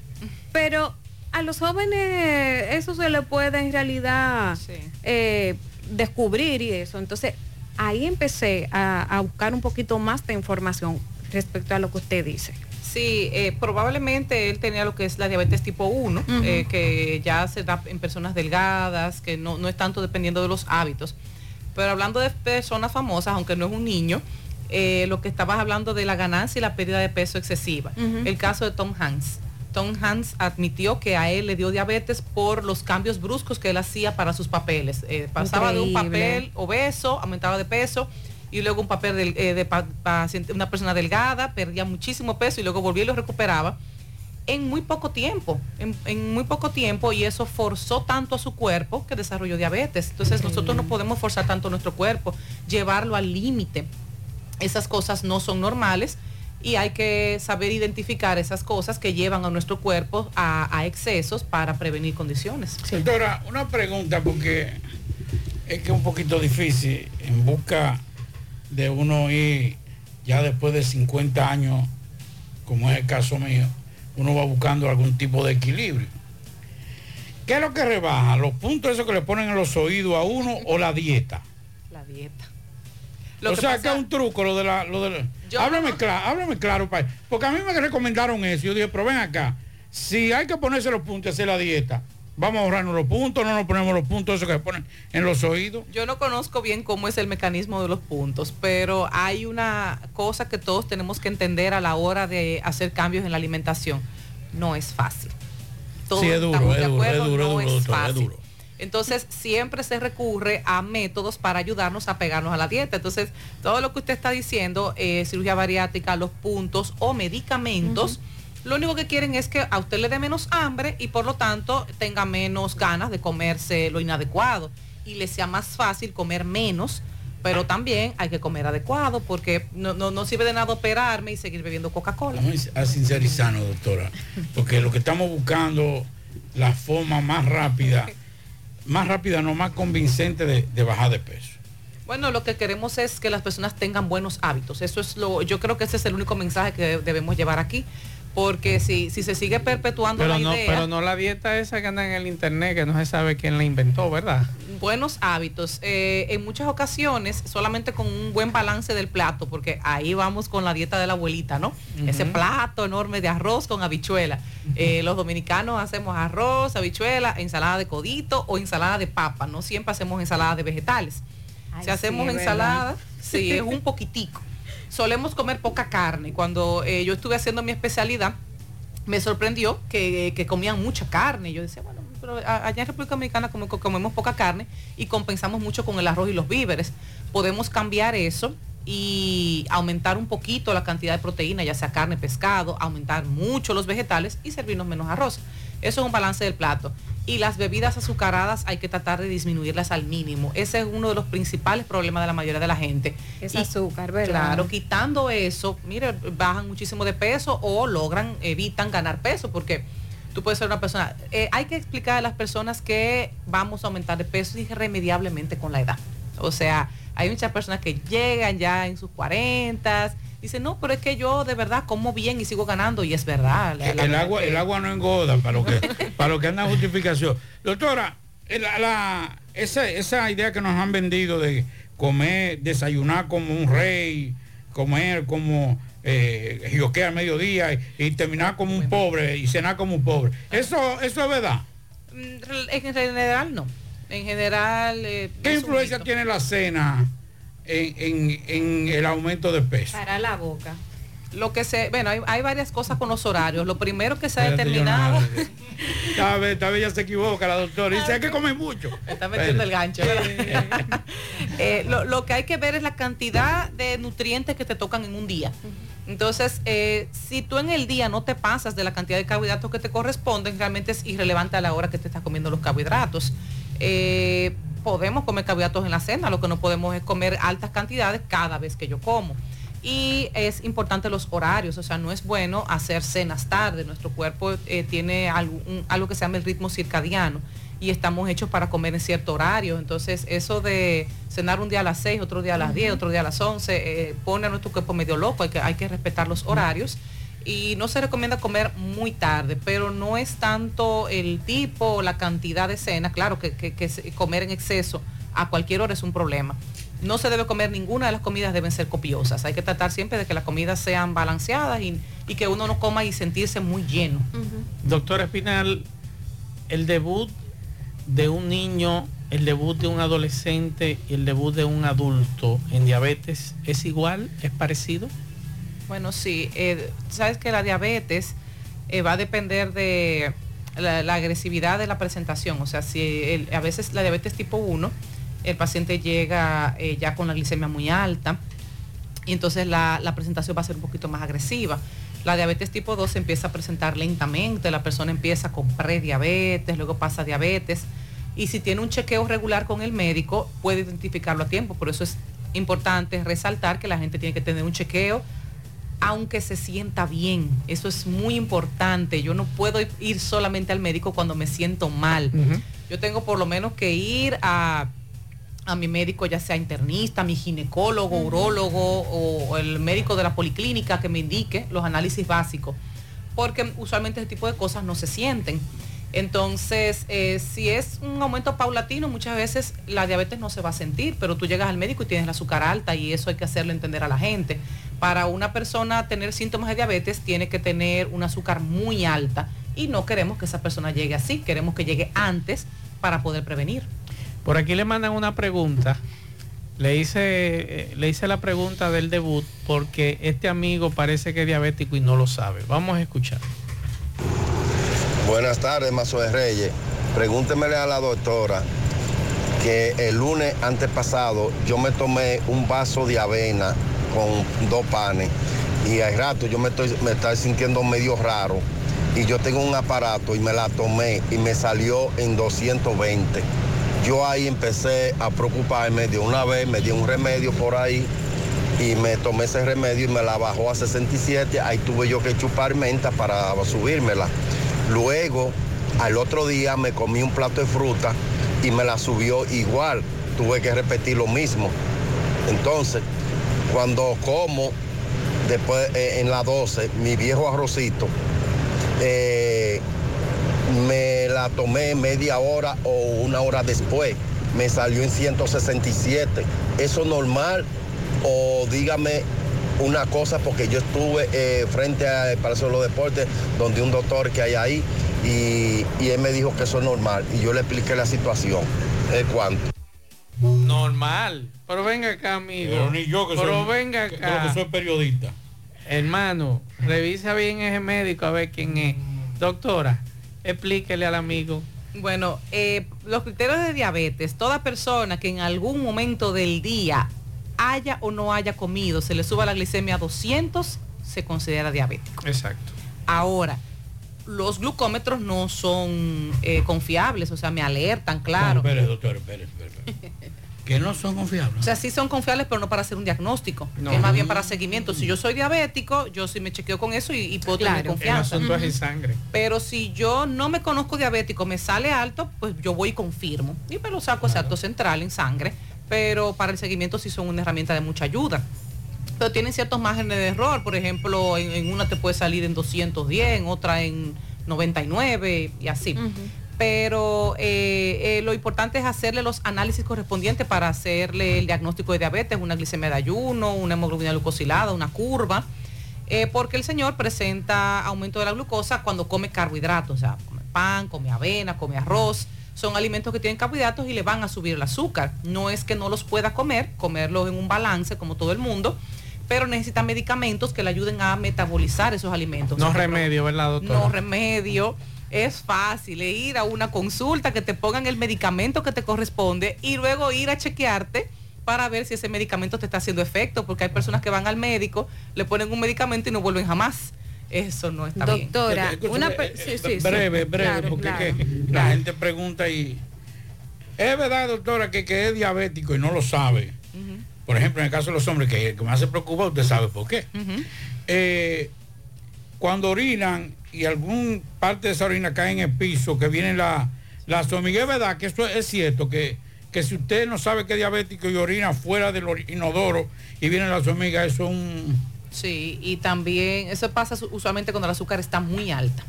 pero a los jóvenes eso se le puede en realidad eh, descubrir y eso. Entonces, ahí empecé a, a buscar un poquito más de información respecto a lo que usted dice. Sí, eh, probablemente él tenía lo que es la diabetes tipo 1, Ujú. eh, que ya se da en personas delgadas, que no, no es tanto dependiendo de los hábitos. Pero hablando de personas famosas, aunque no es un niño, eh, lo que estabas hablando de la ganancia y la pérdida de peso excesiva. El caso de Tom Hanks. Tom Hanks admitió que a él le dio diabetes por los cambios bruscos que él hacía para sus papeles. Eh, pasaba de un papel obeso, aumentaba de peso y luego un papel del- eh, de, pa- paciente- una persona delgada, perdía muchísimo peso y luego volvía y lo recuperaba en muy poco tiempo, en, en muy poco tiempo y eso forzó tanto a su cuerpo que desarrolló diabetes. Entonces nosotros no podemos forzar tanto nuestro cuerpo, llevarlo al límite. Esas cosas no son normales y hay que saber identificar esas cosas que llevan a nuestro cuerpo a, a excesos para prevenir condiciones. Doctora, una pregunta porque es que es un poquito difícil en busca de uno ir ya después de 50 años, como es el caso mío, uno va buscando algún tipo de equilibrio. ¿Qué es lo que rebaja? ¿Los puntos esos que le ponen en los oídos a uno o la dieta? La dieta. O sea, que es un truco lo de la... Lo de la- háblame, claro, háblame claro, porque a mí me recomendaron eso. Yo dije, pero ven acá, si hay que ponerse los puntos y hacer la dieta, vamos a ahorrarnos los puntos, no nos ponemos los puntos esos que se ponen en los oídos. Yo no conozco bien cómo es el mecanismo de los puntos, pero hay una cosa que todos tenemos que entender a la hora de hacer cambios en la alimentación. No es fácil. Todos Sí, es duro, estamos de es duro, es acuerdo, duro, es duro. Entonces, siempre se recurre a métodos para ayudarnos a pegarnos a la dieta. Entonces, todo lo que usted está diciendo, eh, cirugía bariátrica, los puntos o medicamentos, lo único que quieren es que a usted le dé menos hambre y por lo tanto tenga menos ganas de comerse lo inadecuado y le sea más fácil comer menos, pero también hay que comer adecuado porque no, no, no sirve de nada operarme y seguir bebiendo Coca-Cola. Vamos a sincerizarnos, doctora, porque lo que estamos buscando, la forma más rápida, más rápida, no más convincente de, bajar de peso. Bueno, lo que queremos es que las personas tengan buenos hábitos. Eso es lo, yo creo que ese es el único mensaje que debemos llevar aquí. Porque si, si se sigue perpetuando Pero la no, idea, pero no la dieta esa que anda en el internet, que no se sabe quién la inventó, ¿verdad? buenos hábitos, eh, en muchas ocasiones solamente con un buen balance del plato, porque ahí vamos con la dieta de la abuelita, ¿no? Ese plato enorme de arroz con habichuela. Eh, los dominicanos hacemos arroz, habichuela, ensalada de codito o ensalada de papa. No siempre hacemos ensalada de vegetales. Ay, si hacemos sí, ensalada, verdad. sí, es un poquitico. Solemos comer poca carne. Cuando eh, yo estuve haciendo mi especialidad, me sorprendió que, que comían mucha carne. Yo decía, bueno, pero allá en República Dominicana comemos poca carne y compensamos mucho con el arroz y los víveres. Podemos cambiar eso y aumentar un poquito la cantidad de proteína, ya sea carne, pescado, aumentar mucho los vegetales y servirnos menos arroz. Eso es un balance del plato. Y las bebidas azucaradas hay que tratar de disminuirlas al mínimo. Ese es uno de los principales problemas de la mayoría de la gente. Es Y- azúcar, ¿verdad? Claro, quitando eso, mire, bajan muchísimo de peso o logran, evitan ganar peso, porque tú puedes ser una persona. eh, hay que explicar a las personas que vamos a aumentar de peso irremediablemente con la edad. O sea, hay muchas personas que llegan ya en sus 40, dicen, no, pero es que yo de verdad como bien y sigo ganando, y es verdad. la- la el, agua, que- el agua no engorda para lo que, para lo que anda justificación. Doctora, el- la- esa, esa idea que nos han vendido de comer, desayunar como un rey, comer como eh, joquea al mediodía y, y terminar como un pobre y cenar como un pobre. Eso, eso es verdad. Mm, En general no. En general... eh, ¿Qué influencia tiene la cena en, en- en el aumento de peso? Para la boca. Lo que se, bueno, hay, hay varias cosas con los horarios. Lo primero que se ha Espérate, determinado. Esta vez, esta vez ya se equivoca la doctora. Dice, hay que comer mucho. está metiendo el gancho. Eh, lo, lo que hay que ver es la cantidad de nutrientes que te tocan en un día. Entonces, eh, si tú en el día no te pasas de la cantidad de carbohidratos que te corresponden, realmente es irrelevante a la hora que te estás comiendo los carbohidratos. Eh, podemos comer carbohidratos en la cena, lo que no podemos es comer altas cantidades cada vez que yo como. Y es importante los horarios, o sea, no es bueno hacer cenas tarde. Nuestro cuerpo eh, tiene algo, un- algo que se llama el ritmo circadiano y estamos hechos para comer en cierto horario. Entonces, eso de cenar un día a las 6, otro día a las 10, otro día a las 11, eh, pone a nuestro cuerpo medio loco. Hay que, hay que respetar los horarios. Y no se recomienda comer muy tarde, pero no es tanto el tipo o la cantidad de cena. Claro que, que- que se- comer en exceso a cualquier hora es un problema. No se debe comer ninguna de las comidas, deben ser copiosas. Hay que tratar siempre de que las comidas sean balanceadas y, y que uno no coma y sentirse muy lleno. Doctor Espinal, el debut de un niño, el debut de un adolescente y el debut de un adulto en diabetes es igual, es parecido. Bueno, sí, eh, sabes que la diabetes eh, va a depender de la, agresividad de la presentación. O sea, si a veces la diabetes tipo 1, el paciente llega eh, ya con la glicemia muy alta y entonces la, presentación va a ser un poquito más agresiva. La diabetes tipo 2 se empieza a presentar lentamente, la persona empieza con prediabetes, luego pasa diabetes y si tiene un chequeo regular con el médico puede identificarlo a tiempo. Por eso es importante resaltar que la gente tiene que tener un chequeo aunque se sienta bien. Eso es muy importante. Yo no puedo ir solamente al médico cuando me siento mal. Yo tengo por lo menos que ir a, a mi médico, ya sea internista, mi ginecólogo, urólogo o el médico de la policlínica que me indique los análisis básicos. Porque usualmente ese tipo de cosas no se sienten. Entonces, eh, si es un aumento paulatino, muchas veces la diabetes no se va a sentir, pero tú llegas al médico y tienes el azúcar alta y eso hay que hacerlo entender a la gente. Para una persona tener síntomas de diabetes tiene que tener un azúcar muy alta y no queremos que esa persona llegue así, queremos que llegue antes para poder prevenir. Por aquí le mandan una pregunta. Le hice, eh, le hice la pregunta del debut porque este amigo parece que es diabético y no lo sabe. Vamos a escuchar. Buenas tardes, Mazo de Reyes. Pregúntemele a la doctora que el lunes antepasado yo me tomé un vaso de avena con dos panes y al rato yo me estoy me estoy sintiendo medio raro y yo tengo un aparato y me la tomé y me salió en 220. Yo ahí empecé a preocuparme de una vez, me di un remedio por ahí y me tomé ese remedio y me la bajó a 67. Ahí tuve yo que chupar menta para subírmela. Luego, al otro día me comí un plato de fruta y me la subió igual. Tuve que repetir lo mismo. Entonces, cuando como, después eh, en la 12, mi viejo arrocito, eh, me la tomé media hora o una hora después. Me salió en 167. ¿Eso normal? O dígame una cosa, porque yo estuve eh, frente al Palacio de los Deportes, donde un doctor que hay ahí, y, él me dijo que eso es normal. Y yo le expliqué la situación. ¿Es cuánto? Normal. Pero venga acá, amigo. Pero ni yo que Pero soy- venga que- acá. que soy periodista. Hermano, revisa bien ese médico a ver quién es. Doctora, explíquele al amigo. Bueno, eh, los criterios de diabetes, toda persona que en algún momento del día haya o no haya comido, se le suba la glicemia a 200, se considera diabético. Exacto. Ahora, los glucómetros no son eh, confiables, o sea, me alertan, claro. No, espere, doctor, espere, espere, espere. que no son confiables. O sea, sí son confiables, pero no para hacer un diagnóstico. No. Es más bien para seguimiento. Si yo soy diabético, yo sí me chequeo con eso y, y puedo tener El confianza. asunto es el sangre. Pero si yo no me conozco diabético, me sale alto, pues yo voy y confirmo. Y me lo saco exacto central en sangre. Pero para el seguimiento sí son una herramienta de mucha ayuda. Pero tienen ciertos márgenes de error. Por ejemplo, en, en una te puede salir en 210, en otra en 99 y así. Pero eh, eh, lo importante es hacerle los análisis correspondientes para hacerle el diagnóstico de diabetes, una glicemia de ayuno, una hemoglobina glucosilada, una curva. Eh, porque el señor presenta aumento de la glucosa cuando come carbohidratos, o sea, come pan, come avena, come arroz. Son alimentos que tienen carbohidratos y le van a subir el azúcar. No es que no los pueda comer, comerlos en un balance como todo el mundo, pero necesita medicamentos que le ayuden a metabolizar esos alimentos. No remedio, ¿verdad, doctora? no remedio. Es fácil es ir a una consulta, que te pongan el medicamento que te corresponde y luego ir a chequearte para ver si ese medicamento te está haciendo efecto, porque hay personas que van al médico, le ponen un medicamento y no vuelven jamás. Eso no está bien. Doctora, una eh, eh, sí, sí, sí. breve, breve, Claro, porque claro. es que la gente pregunta y es verdad, doctora, que, que es diabético y no lo sabe. por ejemplo, en el caso de los hombres, que, que más se preocupa, usted sabe por qué. Eh, cuando orinan y algún parte de esa orina cae en el piso, que viene la, las hormigas, es verdad que eso es cierto, que, que si usted no sabe que es diabético y orina fuera del inodoro y vienen las hormigas, eso es un... Sí, y también eso pasa su- usualmente cuando el azúcar está muy alta.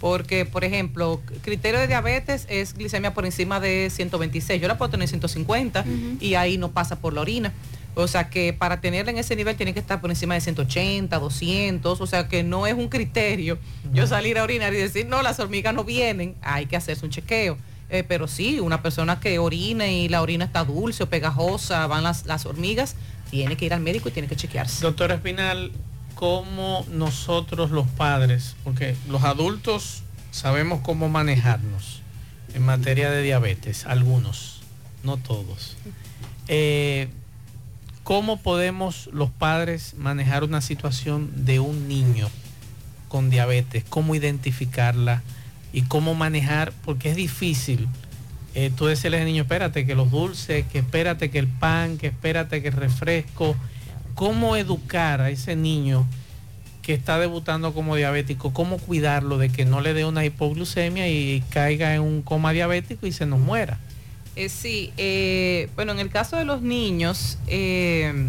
Porque, por ejemplo, criterio de diabetes es glicemia por encima de 126. Yo la puedo tener 150 y ahí no pasa por la orina. O sea que para tenerla en ese nivel tiene que estar por encima de 180, 200. O sea que no es un criterio yo salir a orinar y decir, no, las hormigas no vienen. Hay que hacerse un chequeo. Eh, pero sí, una persona que orina y la orina está dulce o pegajosa, van las, las hormigas, tiene que ir al médico y tiene que chequearse. Doctora Espinal, ¿cómo nosotros los padres, porque los adultos sabemos cómo manejarnos en materia de diabetes, algunos, no todos. Eh, ¿Cómo podemos los padres manejar una situación de un niño con diabetes? ¿Cómo identificarla? Y cómo manejar, porque es difícil. Eh, tú decirle al niño, espérate que los dulces, que espérate que el pan, que espérate que el refresco. ¿Cómo educar a ese niño que está debutando como diabético? ¿Cómo cuidarlo de que no le dé una hipoglucemia y caiga en un coma diabético y se nos muera? Eh, sí, eh, bueno, en el caso de los niños, eh,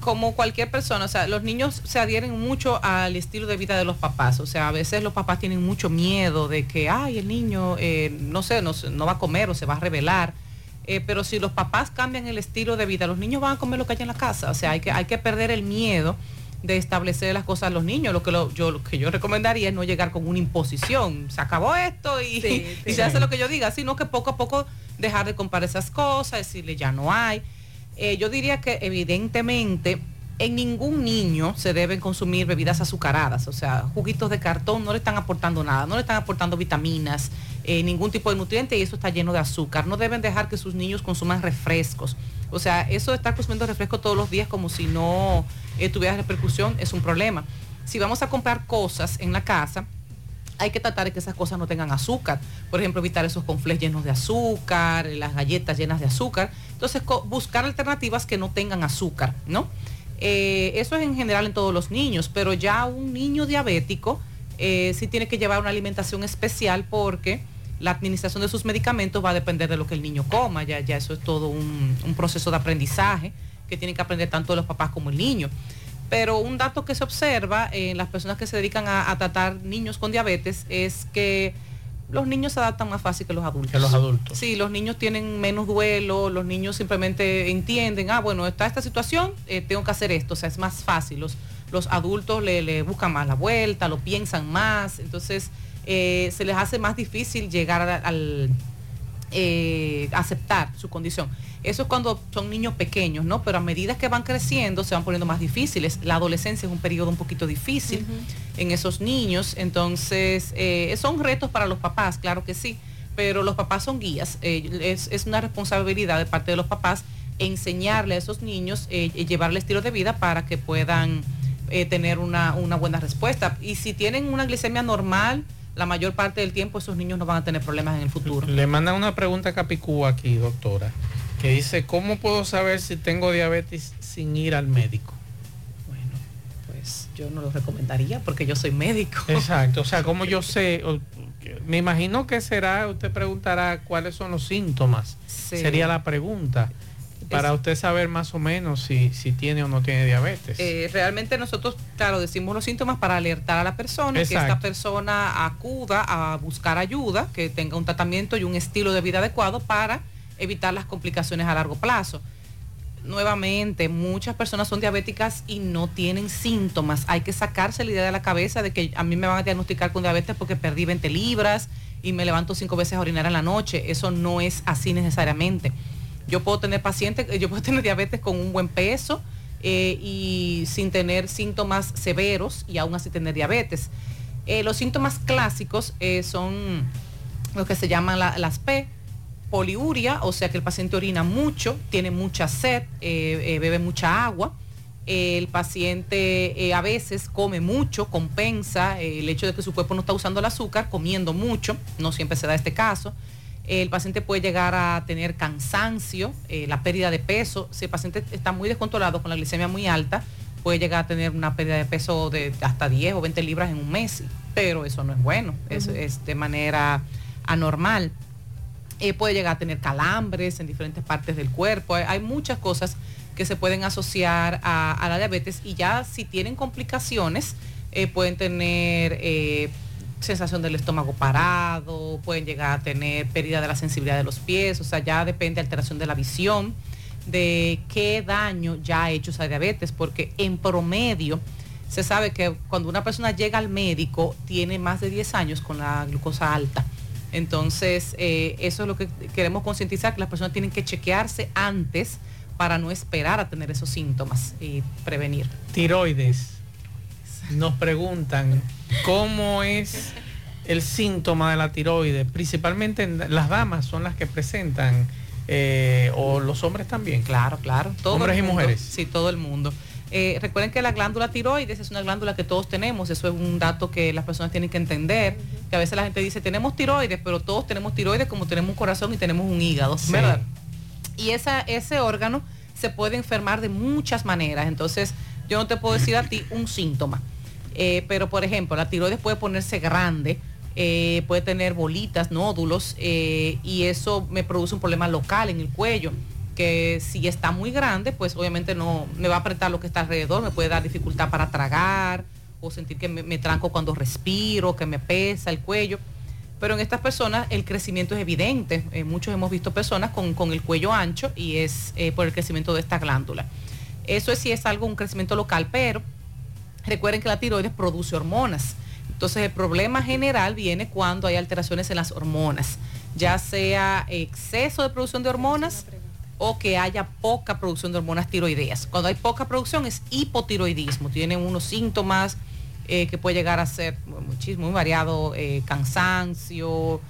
como cualquier persona, o sea, los niños se adhieren mucho al estilo de vida de los papás. O sea, a veces los papás tienen mucho miedo de que, ay, el niño, no sé, no, no va a comer o se va a rebelar. Pero si los papás cambian el estilo de vida, los niños van a comer lo que hay en la casa. O sea, hay que, hay que perder el miedo de establecer las cosas a los niños. Lo que, lo, yo, lo que yo recomendaría es no llegar con una imposición. Se acabó esto y, Sí, y sí. se hace lo que yo diga, sino que poco a poco dejar de comprar esas cosas, decirle ya no hay. Eh, yo diría que evidentemente en ningún niño se deben consumir bebidas azucaradas, o sea, juguitos de cartón no le están aportando nada, no le están aportando vitaminas, eh, ningún tipo de nutriente y eso está lleno de azúcar. No deben dejar que sus niños consuman refrescos. O sea, eso de estar consumiendo refresco todos los días como si no eh, tuviera repercusión es un problema. Si vamos a comprar cosas en la casa, hay que tratar de que esas cosas no tengan azúcar. Por ejemplo, evitar esos confles llenos de azúcar, las galletas llenas de azúcar. Entonces, buscar alternativas que no tengan azúcar, ¿no? Eh, eso es en general en todos los niños, pero ya un niño diabético eh, sí tiene que llevar una alimentación especial porque la administración de sus medicamentos va a depender de lo que el niño coma. Ya, eso es todo un, un proceso de aprendizaje que tienen que aprender tanto los papás como el niño. Pero un dato que se observa en las personas que se dedican a, a tratar niños con diabetes es que los niños se adaptan más fácil que los adultos. Que los adultos. Sí, los niños tienen menos duelo, los niños simplemente entienden, ah, bueno, está esta situación, eh, tengo que hacer esto, o sea, es más fácil. Los, los adultos le, le buscan más la vuelta, lo piensan más, entonces eh, se les hace más difícil llegar al eh, aceptar su condición. Eso es cuando son niños pequeños, ¿no? Pero a medida que van creciendo se van poniendo más difíciles. La adolescencia es un periodo un poquito difícil en esos niños, entonces eh, son retos para los papás, claro que sí, pero los papás son guías. Eh, es, es una responsabilidad de parte de los papás enseñarle a esos niños, eh, y llevarle estilo de vida para que puedan eh, tener una, una buena respuesta. Y si tienen una glicemia normal, la mayor parte del tiempo esos niños no van a tener problemas en el futuro. Le mandan una pregunta a Capicúa aquí, doctora, que dice, ¿cómo puedo saber si tengo diabetes sin ir al médico? Pues yo no lo recomendaría porque yo soy médico. Exacto, o sea, como yo sé, me imagino que será, usted preguntará cuáles son los síntomas, Sí. sería la pregunta, para usted saber más o menos si, si tiene o no tiene diabetes. Eh, realmente nosotros, claro, decimos los síntomas para alertar a la persona, que esta persona acuda a buscar ayuda, que tenga un tratamiento y un estilo de vida adecuado para evitar las complicaciones a largo plazo. Nuevamente, muchas personas son diabéticas y no tienen síntomas. Hay que sacarse la idea de la cabeza de que a mí me van a diagnosticar con diabetes porque perdí 20 libras y me levanto cinco veces a orinar en la noche. Eso no es así necesariamente. Yo puedo tener pacientes, yo puedo tener diabetes con un buen peso eh, y sin tener síntomas severos y aún así tener diabetes. Eh, los síntomas clásicos eh, son lo que se llaman la- las P, poliuria, o sea que el paciente orina mucho, tiene mucha sed, eh, eh, bebe mucha agua. El paciente eh, a veces come mucho, compensa el hecho de que su cuerpo no está usando el azúcar, comiendo mucho, no siempre se da este caso. El paciente puede llegar a tener cansancio, la pérdida de peso. Si el paciente está muy descontrolado con la glicemia muy alta, puede llegar a tener una pérdida de peso de hasta 10 o 20 libras en un mes, pero eso no es bueno, es de manera anormal. Eh, puede llegar a tener calambres en diferentes partes del cuerpo. Hay, muchas cosas que se pueden asociar a, la diabetes y ya si tienen complicaciones, eh, pueden tener eh, sensación del estómago parado, pueden llegar a tener pérdida de la sensibilidad de los pies, o sea, ya depende de alteración de la visión, de qué daño ya ha hecho esa diabetes, porque en promedio se sabe que cuando una persona llega al médico tiene más de 10 años con la glucosa alta. Entonces, eh, eso es lo que queremos concientizar, que las personas tienen que chequearse antes para no esperar a tener esos síntomas y prevenir. Tiroides. Nos preguntan cómo es el síntoma de la tiroides. Principalmente en las damas son las que presentan eh, o los hombres también. Claro, claro. Todo hombres el y mundo, mujeres. Sí, todo el mundo. Eh, recuerden que la glándula tiroides es una glándula que todos tenemos, eso es un dato que las personas tienen que entender, que a veces la gente dice, tenemos tiroides, pero todos tenemos tiroides como tenemos un corazón y tenemos un hígado, Sí. ¿verdad? Y esa, ese órgano se puede enfermar de muchas maneras, entonces yo no te puedo decir a ti un síntoma, Eh, pero por ejemplo, la tiroides puede ponerse grande, eh, puede tener bolitas, nódulos, y eso me produce un problema local en el cuello que si está muy grande, pues obviamente no me va a apretar lo que está alrededor, me puede dar dificultad para tragar o sentir que me, tranco cuando respiro, que me pesa el cuello. Pero en estas personas el crecimiento es evidente. Eh, muchos hemos visto personas con, con el cuello ancho y es eh, por el crecimiento de esta glándula. Eso es si es algo, un crecimiento local, pero recuerden que la tiroides produce hormonas. Entonces el problema general viene cuando hay alteraciones en las hormonas, ya sea exceso de producción de hormonas o que haya poca producción de hormonas tiroideas. Cuando hay poca producción es hipotiroidismo, tienen unos síntomas eh, que puede llegar a ser muchísimo, muy variado, eh, cansancio,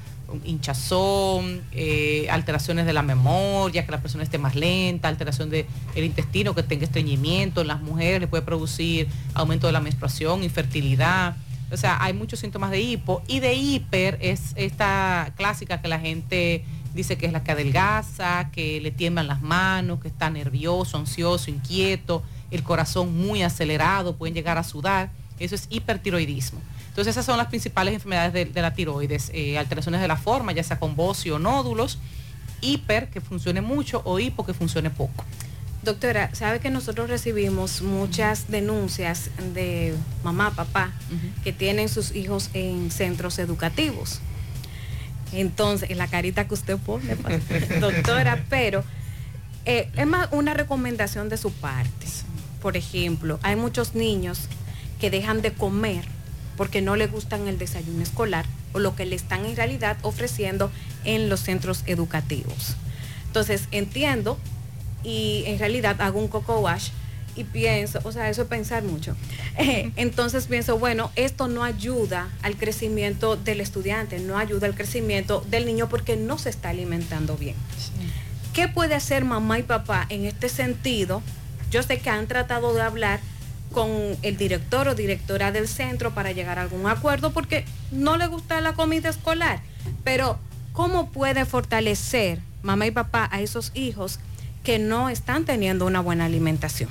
hinchazón, eh, alteraciones de la memoria, que la persona esté más lenta, alteración del intestino, que tenga estreñimiento, en las mujeres le puede producir aumento de la menstruación, infertilidad. O sea, hay muchos síntomas de hipo y de hiper es esta clásica que la gente dice que es la que adelgaza, que le tiemblan las manos, que está nervioso, ansioso, inquieto, el corazón muy acelerado, pueden llegar a sudar. Eso es hipertiroidismo. Entonces esas son las principales enfermedades de, de la tiroides, eh, alteraciones de la forma, ya sea con bocio o nódulos, hiper, que funcione mucho, o hipo, que funcione poco. Doctora, sabe que nosotros recibimos muchas denuncias de mamá, papá, que tienen sus hijos en centros educativos. Entonces, en la carita que usted pone, pa- doctora, pero eh, es más una recomendación de su parte. Por ejemplo, hay muchos niños que dejan de comer porque no les gustan el desayuno escolar o lo que le están en realidad ofreciendo en los centros educativos. Entonces, entiendo y en realidad hago un coco wash y pienso, o sea, eso es pensar mucho. Eh, entonces pienso, bueno, esto no ayuda al crecimiento del estudiante, no ayuda al crecimiento del niño porque no se está alimentando bien. ¿Qué puede hacer mamá y papá en este sentido? Yo sé que han tratado de hablar con el director o directora del centro para llegar a algún acuerdo porque no le gusta la comida escolar, pero ¿cómo puede fortalecer mamá y papá a esos hijos que no están teniendo una buena alimentación?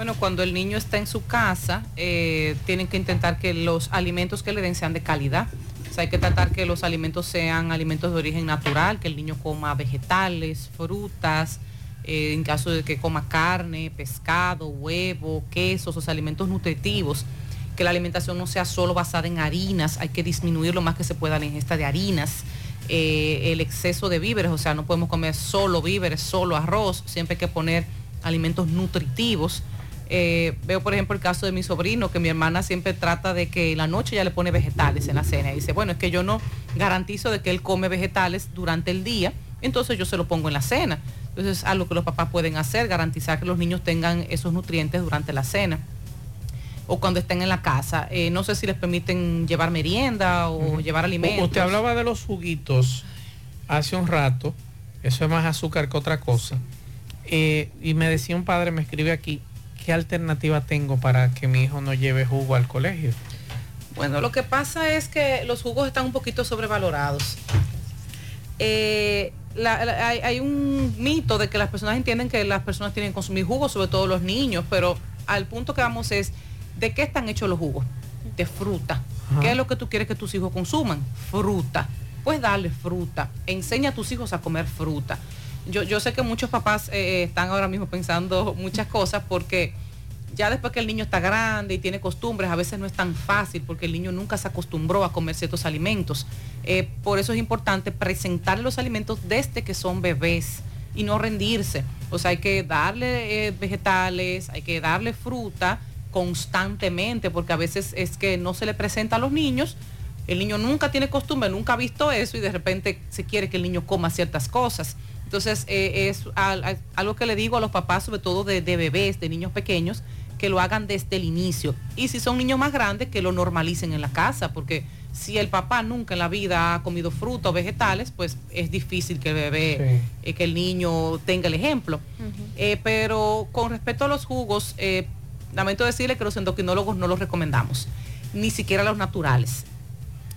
Bueno, cuando el niño está en su casa, eh, tienen que intentar que los alimentos que le den sean de calidad. O sea, hay que tratar que los alimentos sean alimentos de origen natural, que el niño coma vegetales, frutas, eh, en caso de que coma carne, pescado, huevo, quesos, esos alimentos nutritivos. Que la alimentación no sea solo basada en harinas, hay que disminuir lo más que se pueda la ingesta de harinas. Eh, el exceso de víveres, o sea, no podemos comer solo víveres, solo arroz, siempre hay que poner alimentos nutritivos. Eh, veo, por ejemplo, el caso de mi sobrino, que mi hermana siempre trata de que en la noche ya le pone vegetales en la cena. Y dice, bueno, es que yo no garantizo de que él come vegetales durante el día, entonces yo se lo pongo en la cena. Entonces, algo que los papás pueden hacer, garantizar que los niños tengan esos nutrientes durante la cena o cuando estén en la casa. Eh, no sé si les permiten llevar merienda o llevar alimentos. Usted hablaba de los juguitos hace un rato, eso es más azúcar que otra cosa. Eh, y me decía un padre, me escribe aquí, ¿qué alternativa tengo para que mi hijo no lleve jugo al colegio? Bueno, lo que pasa es que los jugos están un poquito sobrevalorados. eh, la- la- hay, hay un mito de que las personas entienden que las personas tienen que consumir jugos, sobre todo los niños, pero al punto que vamos es, ¿de qué están hechos los jugos? De fruta. Ajá. ¿Qué es lo que tú quieres que tus hijos consuman? Fruta. Pues darle fruta. Enseña a tus hijos a comer fruta. Yo, yo sé que muchos papás eh, están ahora mismo pensando muchas cosas porque ya después que el niño está grande y tiene costumbres, a veces no es tan fácil porque el niño nunca se acostumbró a comer ciertos alimentos. Eh, por eso es importante presentar los alimentos desde que son bebés y no rendirse. O sea, hay que darle eh, vegetales, hay que darle fruta constantemente porque a veces es que no se le presenta a los niños. El niño nunca tiene costumbre, nunca ha visto eso y de repente se quiere que el niño coma ciertas cosas. Entonces, eh, es al- al- algo que le digo a los papás, sobre todo de, de bebés, de niños pequeños, que lo hagan desde el inicio. Y si son niños más grandes, que lo normalicen en la casa, porque si el papá nunca en la vida ha comido fruta o vegetales, pues es difícil que el bebé, eh, que el niño tenga el ejemplo. Eh, pero con respecto a los jugos, eh, lamento decirle que los endocrinólogos no los recomendamos, ni siquiera los naturales.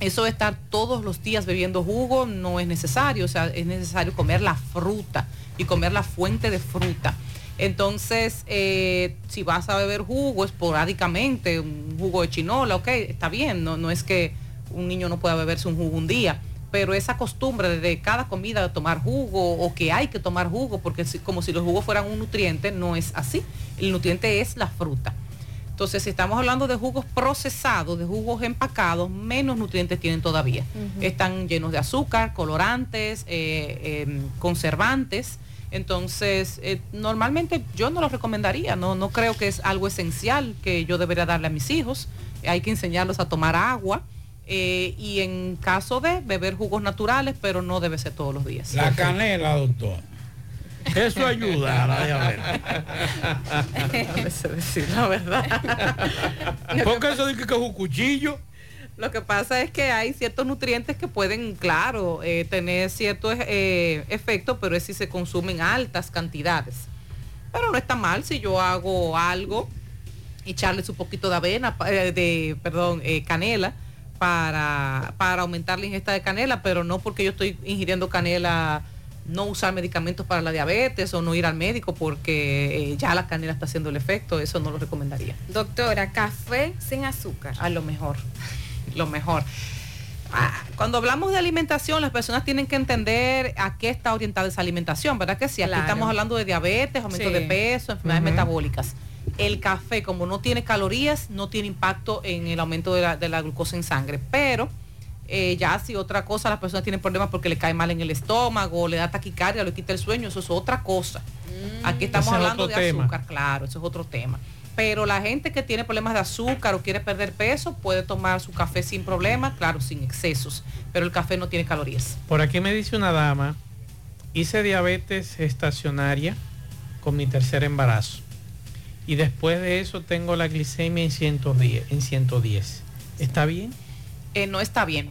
Eso de estar todos los días bebiendo jugo no es necesario, o sea, es necesario comer la fruta y comer la fuente de fruta. Entonces, eh, si vas a beber jugo esporádicamente, un jugo de chinola, ok, está bien, no, no es que un niño no pueda beberse un jugo un día, pero esa costumbre de cada comida de tomar jugo o que hay que tomar jugo, porque si- como si los jugos fueran un nutriente, no es así. El nutriente es la fruta. Entonces, si estamos hablando de jugos procesados, de jugos empacados, menos nutrientes tienen todavía. Están llenos de azúcar, colorantes, eh, eh, conservantes. Entonces, eh, normalmente yo no los recomendaría, no, no creo que es algo esencial que yo debería darle a mis hijos. Hay que enseñarlos a tomar agua eh, y en caso de beber jugos naturales, pero no debe ser todos los días. La canela, doctor. Eso ayuda a la diabetes. Déjame decir la verdad. Porque eso dice que es un cuchillo. Lo que pasa es que hay ciertos nutrientes que pueden, claro, eh, tener cierto eh, efecto, pero es si se consumen altas cantidades. Pero no está mal si yo hago algo, echarle su poquito de avena, eh, de, perdón, eh, canela, para, para aumentar la ingesta de canela, pero no porque yo estoy ingiriendo canela, no usar medicamentos para la diabetes o no ir al médico porque eh, ya la canela está haciendo el efecto, eso no lo recomendaría. Doctora, café sin azúcar. A lo mejor, lo mejor. Ah, Cuando hablamos de alimentación, las personas tienen que entender a qué está orientada esa alimentación, ¿verdad que sí? Aquí Claro. estamos hablando de diabetes, aumento Sí. de peso, enfermedades metabólicas. El café, como no tiene calorías, no tiene impacto en el aumento de la, de la glucosa en sangre. Pero eh, ya si otra cosa, las personas tienen problemas porque le cae mal en el estómago, le da taquicardia, le quita el sueño, eso es otra cosa. Aquí estamos es hablando de tema. azúcar, claro, eso es otro tema. Pero la gente que tiene problemas de azúcar o quiere perder peso puede tomar su café sin problema, claro, sin excesos. Pero el café no tiene calorías. Por aquí me dice una dama, hice diabetes estacionaria con mi tercer embarazo. Y después de eso tengo la glicemia en 110. En 110. ¿Está bien? Eh, no está bien.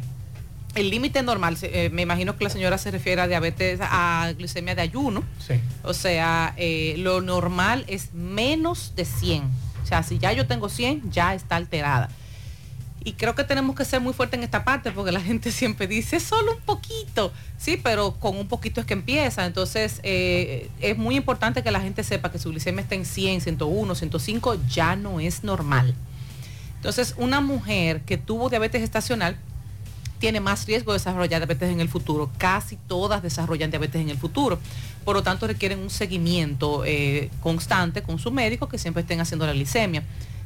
El límite normal, eh, me imagino que la señora se refiere a diabetes, a glucemia de ayuno. Sí. O sea, eh, lo normal es menos de 100. O sea, si ya yo tengo 100, ya está alterada. Y creo que tenemos que ser muy fuertes en esta parte porque la gente siempre dice, "Es solo un poquito. Sí, pero con un poquito es que empieza. Entonces, eh, es muy importante que la gente sepa que su glicemia está en 100, 101, 105, ya no es normal. Entonces, una mujer que tuvo diabetes gestacional tiene más riesgo de desarrollar diabetes en el futuro. Casi todas desarrollan diabetes en el futuro. Por lo tanto, requieren un seguimiento eh, constante con su médico que siempre estén haciendo la glicemia.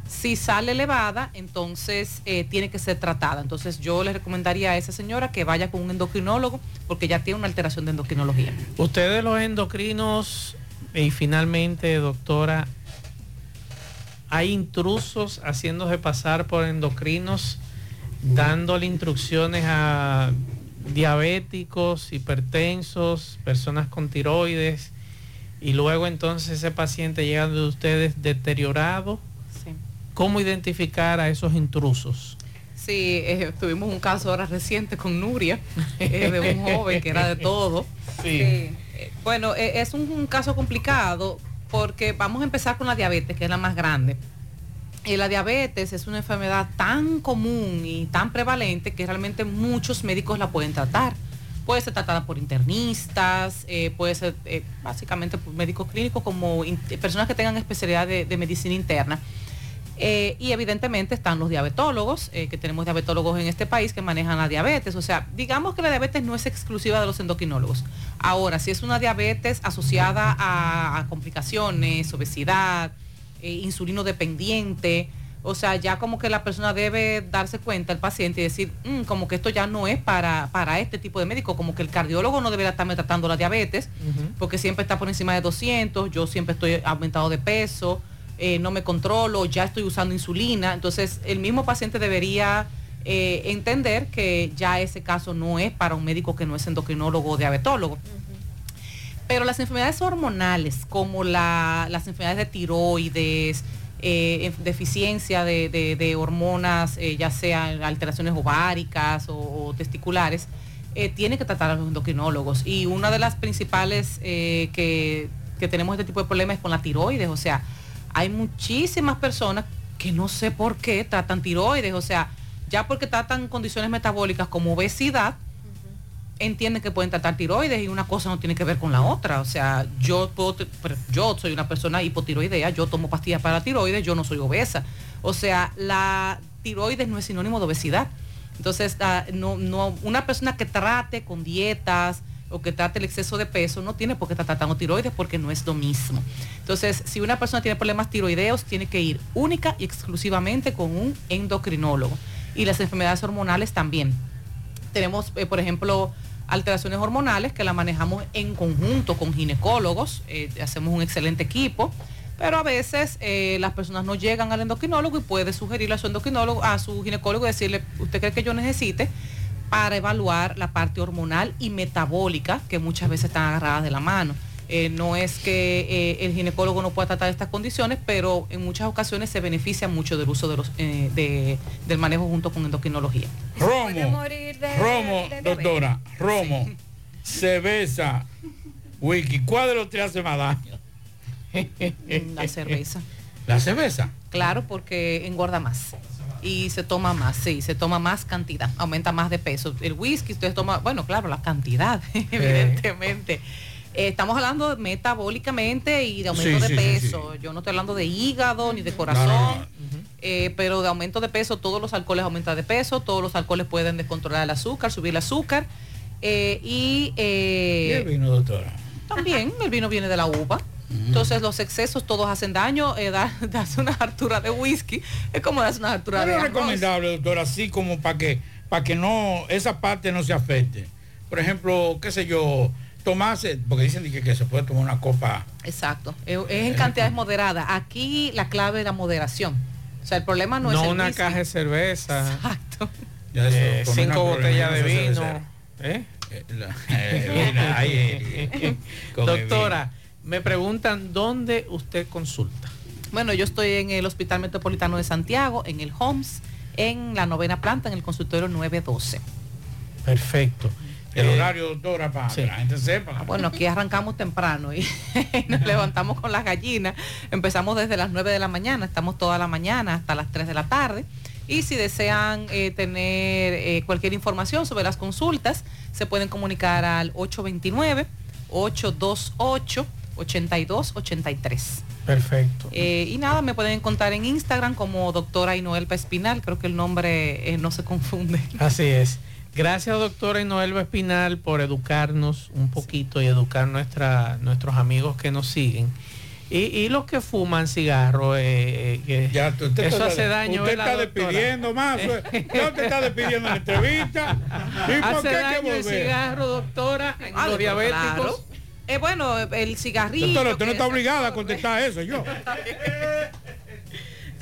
Si sale elevada, entonces eh, tiene que ser tratada. Entonces yo le recomendaría a esa señora que vaya con un endocrinólogo porque ya tiene una alteración de endocrinología. Ustedes los endocrinos y finalmente, doctora, hay intrusos haciéndose pasar por endocrinos, dándole instrucciones a diabéticos, hipertensos, personas con tiroides, y luego entonces ese paciente llega de ustedes deteriorado. Sí. ¿Cómo identificar a esos intrusos? Sí, eh, tuvimos un caso ahora reciente con Nuria, eh, de un joven que era de todo. Sí. Eh, bueno, es un, un caso complicado porque vamos a empezar con la diabetes, que es la más grande. Eh, la diabetes es una enfermedad tan común y tan prevalente que realmente muchos médicos la pueden tratar. puede ser tratada por internistas, eh, puede ser eh, básicamente por médicos clínicos como personas que tengan especialidad de medicina interna. Eh, y evidentemente están los diabetólogos, eh, que tenemos diabetólogos en este país que manejan la diabetes. O sea, digamos que la diabetes no es exclusiva de los endocrinólogos. Ahora, si es una diabetes asociada a, a complicaciones, obesidad, eh, insulino dependiente, o sea, ya como que la persona debe darse cuenta, el paciente, y decir, "Mm, como que esto ya no es para, para este tipo de médico, como que el cardiólogo no debería estarme tratando la diabetes, porque siempre está por encima de 200, yo siempre estoy aumentado de peso, eh, no me controlo, ya estoy usando insulina. Entonces, el mismo paciente debería eh, entender que ya ese caso no es para un médico que no es endocrinólogo o diabetólogo. Pero las enfermedades hormonales, como la- las enfermedades de tiroides, eh, en- deficiencia de, de- de hormonas, ya sean alteraciones ováricas o, testiculares, eh, tiene que tratar a los endocrinólogos. Y una de las principales que, que tenemos este tipo de problemas es con la tiroides. O sea, hay muchísimas personas que no sé por qué tratan tiroides. O sea, ya porque tratan condiciones metabólicas como obesidad, entienden que pueden tratar tiroides y una cosa no tiene que ver con la otra. O sea, yo puedo, soy una persona hipotiroidea, yo tomo pastillas para tiroides, yo no soy obesa. O sea, la tiroides no es sinónimo de obesidad. Entonces, ah, no, no, una persona que trate con dietas o que trate el exceso de peso no tiene por qué estar tratando tiroides porque no es lo mismo. Entonces, si una persona tiene problemas tiroideos, tiene que ir única y exclusivamente con un endocrinólogo. Y las enfermedades hormonales también tenemos, eh, por ejemplo, alteraciones hormonales que la manejamos en conjunto con ginecólogos, eh, hacemos un excelente equipo, pero a veces eh, las personas no llegan al endocrinólogo y puede sugerirle a su endocrinólogo, a su ginecólogo decirle, ¿usted cree que yo necesite? Para evaluar la parte hormonal y metabólica que muchas veces están agarradas de la mano. Eh, no es que eh, el ginecólogo no pueda tratar estas condiciones, pero en muchas ocasiones se beneficia mucho del uso de los, eh, de- del manejo junto con endocrinología. Romo, Romo, doctora, Romo, cerveza, wiki, ¿cuál de los tres hace más daño? La cerveza. La cerveza. Claro, porque engorda más. Y se toma más, sí, se toma más cantidad, aumenta más de peso. El whisky, usted toma, bueno, claro, la cantidad, evidentemente. Eh, estamos hablando metabólicamente y de aumento Sí, de sí, peso. Yo no estoy hablando de hígado ni de corazón. No, no, eh, pero de aumento de peso, todos los alcoholes aumentan de peso, todos los alcoholes pueden descontrolar el azúcar, subir el azúcar. eh, y eh, ¿Y el vino, doctora? también el vino viene de la uva. Entonces los excesos todos hacen daño. Eh, da- darse una hartura de whisky es como darse una hartura de es recomendable, doctora, así como para que para que no esa parte no se afecte. Por ejemplo, qué sé yo, tomarse, porque dicen que, que se puede tomar una copa. Exacto. Es, es en cantidades moderadas. Aquí la clave es la moderación. O sea, el problema no, No, es el una whisky. caja de cerveza. Exacto. Ya eso, eh, cinco botellas de vino. ¿eh? Eh, la- eh, vino, ahí, eh, Doctora, me preguntan dónde usted consulta. Bueno, yo estoy en el Hospital Metropolitano de Santiago, en el HOMS, en la novena planta, en el consultorio 912. Perfecto. El Eh, horario, doctora, para que la gente sepa. Ah, Bueno, aquí arrancamos temprano y nos levantamos con las gallinas. Empezamos desde las 9 de la mañana, estamos toda la mañana hasta las 3 de la tarde. Y si desean eh, tener eh, cualquier información sobre las consultas, se pueden comunicar al 829-828-8283. Perfecto. Eh, y nada, me pueden encontrar en Instagram como doctora Inoelpa Espinal, creo que el nombre eh, no se confunde. Así es. Gracias, doctora Inoelba Espinal, por educarnos un poquito y educar nuestra, nuestros amigos que nos siguen. Y, y los que fuman cigarro, eh, eh, que Usted eso está- hace daño. Usted ¿verdad, está doctora? despidiendo más. Ya usted está despidiendo en la entrevista. ¿Y por Hace qué hay que daño el volver? cigarro, doctora, en Ah, los diabéticos. claro. Eh, bueno, el cigarrillo. Doctora, usted no está es- obligada a contestar eso, yo.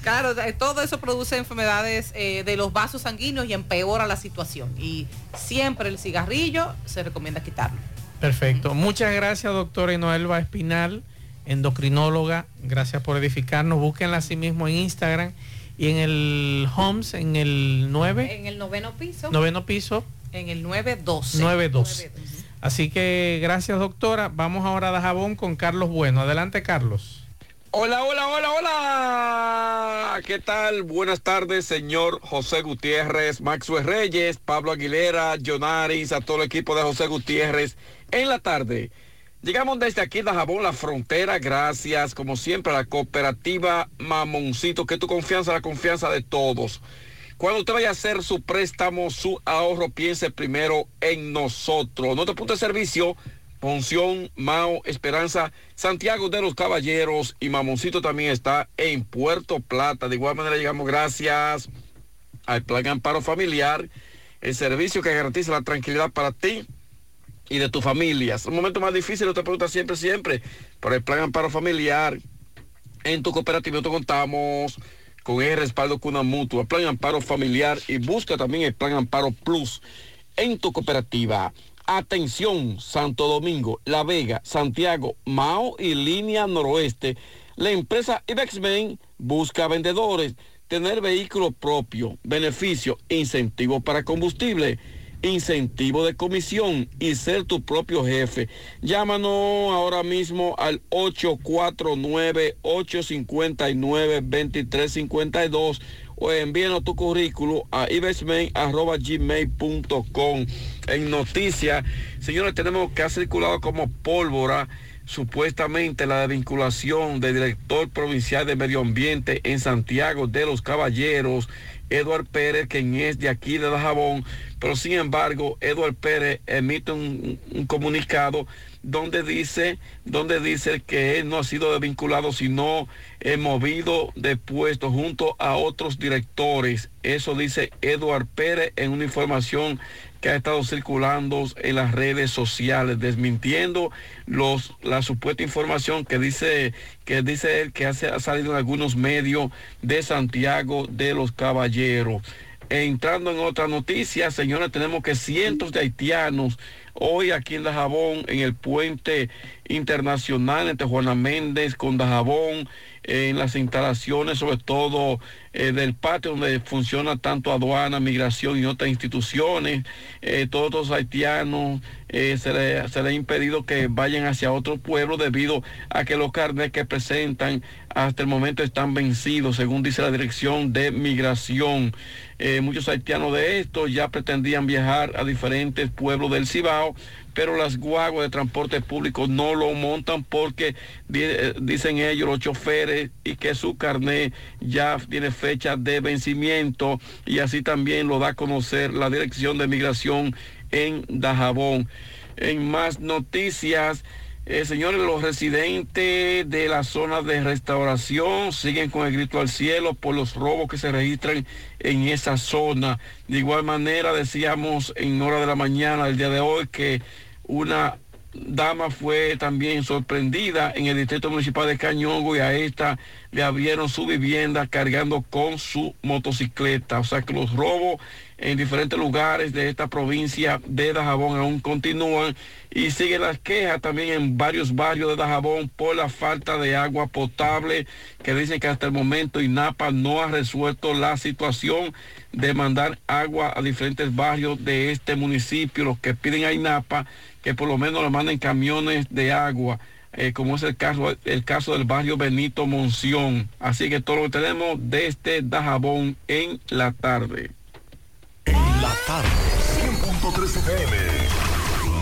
Claro, eh, todo eso produce enfermedades eh, de los vasos sanguíneos y empeora la situación. Y siempre el cigarrillo se recomienda quitarlo. Perfecto. Muchas gracias, doctora Inoelba Espinal, endocrinóloga. Gracias por edificarnos. Búsquenla así mismo en Instagram y en el Homes, en el 9, En el noveno piso. noveno piso, En el 912. 912. Así que gracias, doctora. Vamos ahora a Dajabón con Carlos Bueno. Adelante, Carlos. Hola, hola, hola, hola. ¿Qué tal? Buenas tardes, señor José Gutiérrez, Maxwell Reyes, Pablo Aguilera, Jonaris, a todo el equipo de José Gutiérrez. En la tarde, llegamos desde aquí de Jabón, la frontera, gracias, como siempre, a la cooperativa Mamoncito, que tu confianza, la confianza de todos. Cuando usted vaya a hacer su préstamo, su ahorro, piense primero en nosotros. Nuestro punto de servicio, Ponción, Mao, Esperanza, Santiago de los Caballeros y Mamoncito también está en Puerto Plata. De igual manera llegamos gracias al Plan Amparo Familiar, el servicio que garantiza la tranquilidad para ti y de tu familia. Es un momento más difícil, te pregunta siempre, siempre, por el Plan Amparo Familiar. En tu cooperativa nosotros contamos con el respaldo con mutua, Plan Amparo Familiar y busca también el Plan Amparo Plus en tu cooperativa. Atención, Santo Domingo, La Vega, Santiago, Mao y Línea Noroeste. La empresa Ibexmen busca vendedores, tener vehículo propio, beneficio, incentivo para combustible, incentivo de comisión y ser tu propio jefe. Llámanos ahora mismo al 849-859-2352 o envíanos tu currículo a ibexmen.gmail.com. En noticias, señores, tenemos que ha circulado como pólvora supuestamente la desvinculación del director provincial de medio ambiente en Santiago de los Caballeros, Eduard Pérez, quien es de aquí de Dajabón, pero sin embargo, Eduard Pérez emite un comunicado donde dice, dice que él no ha sido desvinculado, sino eh, movido de puesto junto a otros directores. Eso dice Eduard Pérez en una información que ha estado circulando en las redes sociales, desmintiendo los, la supuesta información que dice, que dice él que ha salido en algunos medios de Santiago de los Caballeros. Entrando en otra noticia, señores, tenemos que cientos de haitianos hoy aquí en Dajabón, en el puente internacional entre Juana Méndez con Dajabón, en las instalaciones, sobre todo eh, del patio donde funciona tanto aduana, migración y otras instituciones, eh, todos los haitianos eh, se les le ha impedido que vayan hacia otro pueblo debido a que los carnes que presentan hasta el momento están vencidos, según dice la Dirección de Migración. muchos haitianos de estos ya pretendían viajar a diferentes pueblos del Cibao, pero las guaguas de transporte público no lo montan porque dicen ellos los choferes y que su carnet ya tiene fecha de vencimiento y así también lo da a conocer la Dirección de Migración en Dajabón. En más noticias, eh, señores, los residentes de la zona de restauración siguen con el grito al cielo por los robos que se registran en esa zona. De igual manera, decíamos en hora de la mañana del día de hoy que una dama fue también sorprendida en el distrito municipal de Cañongo y a esta le abrieron su vivienda cargando con su motocicleta. O sea que los robos en diferentes lugares de esta provincia de Dajabón aún continúan y siguen las quejas también en varios barrios de Dajabón por la falta de agua potable que dicen que hasta el momento INAPA no ha resuelto la situación de mandar agua a diferentes barrios de este municipio. Los que piden a INAPA que por lo menos le manden camiones de agua, eh, como es el caso, el caso del barrio Benito Monción. Así que todo lo que tenemos desde Dajabón en la tarde. En la tarde, 100.3 FM,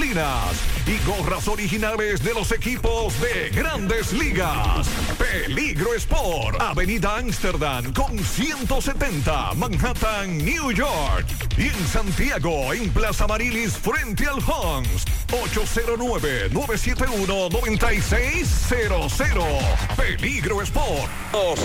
y gorras originales de los equipos de grandes ligas. Peligro Sport, Avenida Amsterdam con 170, Manhattan, New York. Y en Santiago, en Plaza Marilis, frente al Hans, 809-971-9600. Peligro Sport.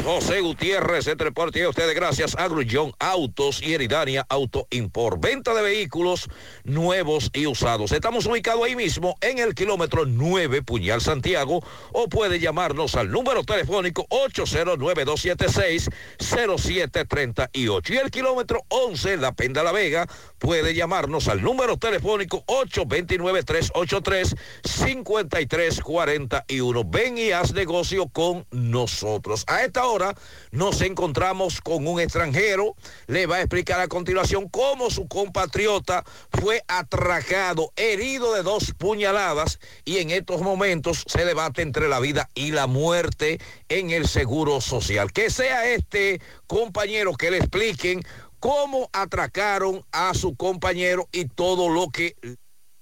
José Gutiérrez, entre parte ustedes gracias a Grullón Autos y Eridania Auto Import. Venta de vehículos nuevos y usados. Estamos ubicados ahí mismo en el kilómetro 9 Puñal Santiago o puede llamarnos al número telefónico 809-276-0738 y el kilómetro 11 La Penda La Vega puede llamarnos al número telefónico 829-383-5341. Ven y haz negocio con nosotros. A esta hora nos encontramos con un extranjero. Le va a explicar a continuación cómo su compatriota fue atracado, de dos puñaladas y en estos momentos se debate entre la vida y la muerte en el seguro social. Que sea este compañero que le expliquen cómo atracaron a su compañero y todo lo que...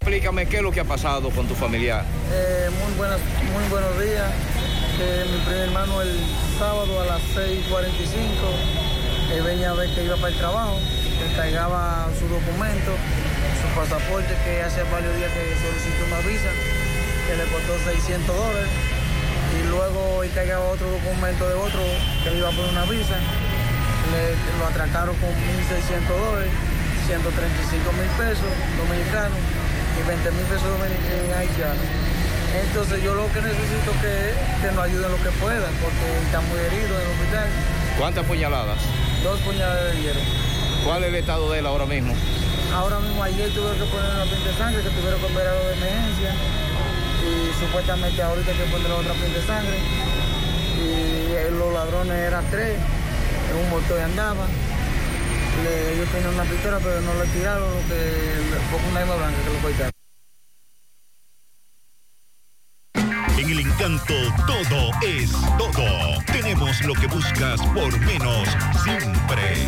Explícame qué es lo que ha pasado con tu familiar. Eh, muy, buenas, muy buenos días. Eh, mi primer hermano el sábado a las 6.45 eh, venía a ver que iba para el trabajo, cargaba su documento, su pasaporte que hace varios días que solicitó una visa, que le costó 600 dólares, y luego cargaba otro documento de otro que le iba a poner una visa, le, lo atracaron con 1.600 dólares, 135 mil pesos dominicanos y 20 mil pesos dominicanos haitianos. Entonces yo lo que necesito que, que nos ayuden lo que puedan, porque está muy herido en el hospital. ¿Cuántas puñaladas? Dos puñaladas de hierro. ¿Cuál es el estado de él ahora mismo? Ahora mismo ayer tuve que poner una pinta de sangre, que tuvieron que operarlo de emergencia. Y supuestamente ahorita hay que poner otra pinta de sangre. Y eh, los ladrones eran tres, en un motor andaban. Le- ellos tenían una pistola, pero no le tiraron, lo que fue una arma blanca que lo cortaron. En el encanto todo es todo. Tenemos lo que buscas por menos siempre.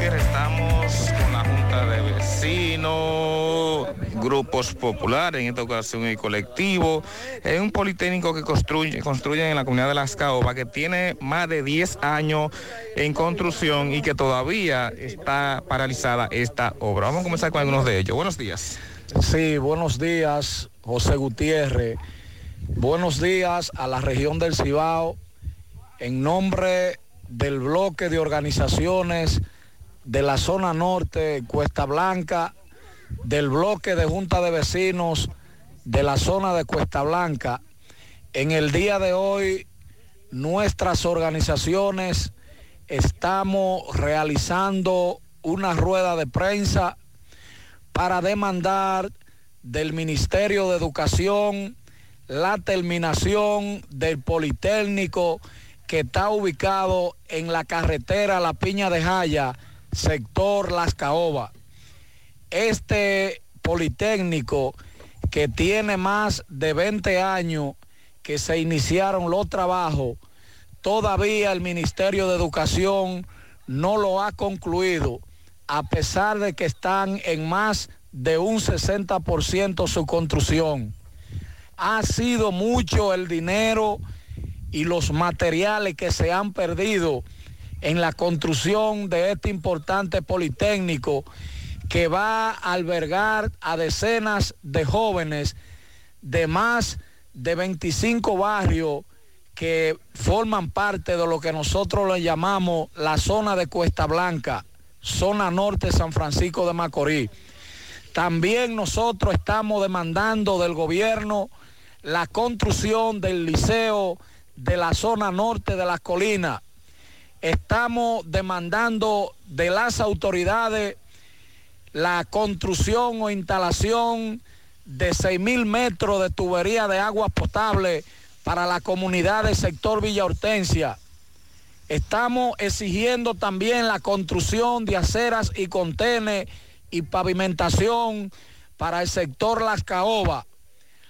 Estamos con la Junta de Vecinos, grupos populares, en esta ocasión el colectivo. Es un politécnico que construye, construye en la comunidad de Las Caobas, que tiene más de 10 años en construcción y que todavía está paralizada esta obra. Vamos a comenzar con algunos de ellos. Buenos días. Sí, buenos días, José Gutiérrez. Buenos días a la región del Cibao. En nombre del bloque de organizaciones de la zona norte, Cuesta Blanca, del bloque de Junta de Vecinos de la zona de Cuesta Blanca, en el día de hoy nuestras organizaciones estamos realizando una rueda de prensa para demandar del Ministerio de Educación la terminación del Politécnico que está ubicado en la carretera La Piña de Jaya, sector Las Caobas. Este Politécnico que tiene más de 20 años que se iniciaron los trabajos, todavía el Ministerio de Educación no lo ha concluido, a pesar de que están en más de un 60% su construcción. Ha sido mucho el dinero y los materiales que se han perdido en la construcción de este importante politécnico que va a albergar a decenas de jóvenes de más de 25 barrios que forman parte de lo que nosotros le llamamos la zona de Cuesta Blanca, zona norte San Francisco de Macorís. También nosotros estamos demandando del gobierno la construcción del liceo de la zona norte de las colinas. Estamos demandando de las autoridades la construcción o instalación de 6 mil metros de tubería de agua potable para la comunidad del sector Villa Hortensia. Estamos exigiendo también la construcción de aceras y contenes y pavimentación para el sector Las Caobas,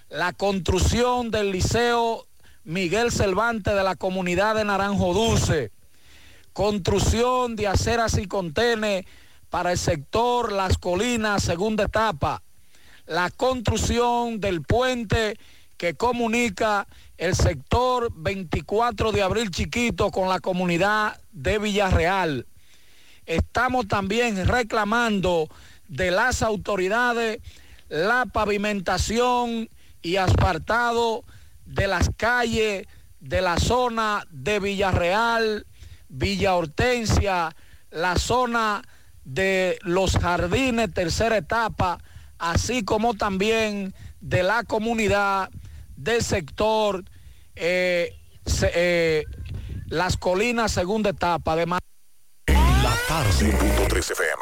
la construcción del Liceo Miguel Cervantes de la comunidad de Naranjo Dulce, construcción de aceras y contenes para el sector Las Colinas, segunda etapa, la construcción del puente que comunica el sector 24 de abril chiquito con la comunidad de Villarreal. Estamos también reclamando de las autoridades la pavimentación y asfaltado de las calles de la zona de Villarreal, Villa Hortensia, la zona de los jardines, tercera etapa, así como también de la comunidad del sector eh, eh, Las Colinas, segunda etapa. Además, La tarde.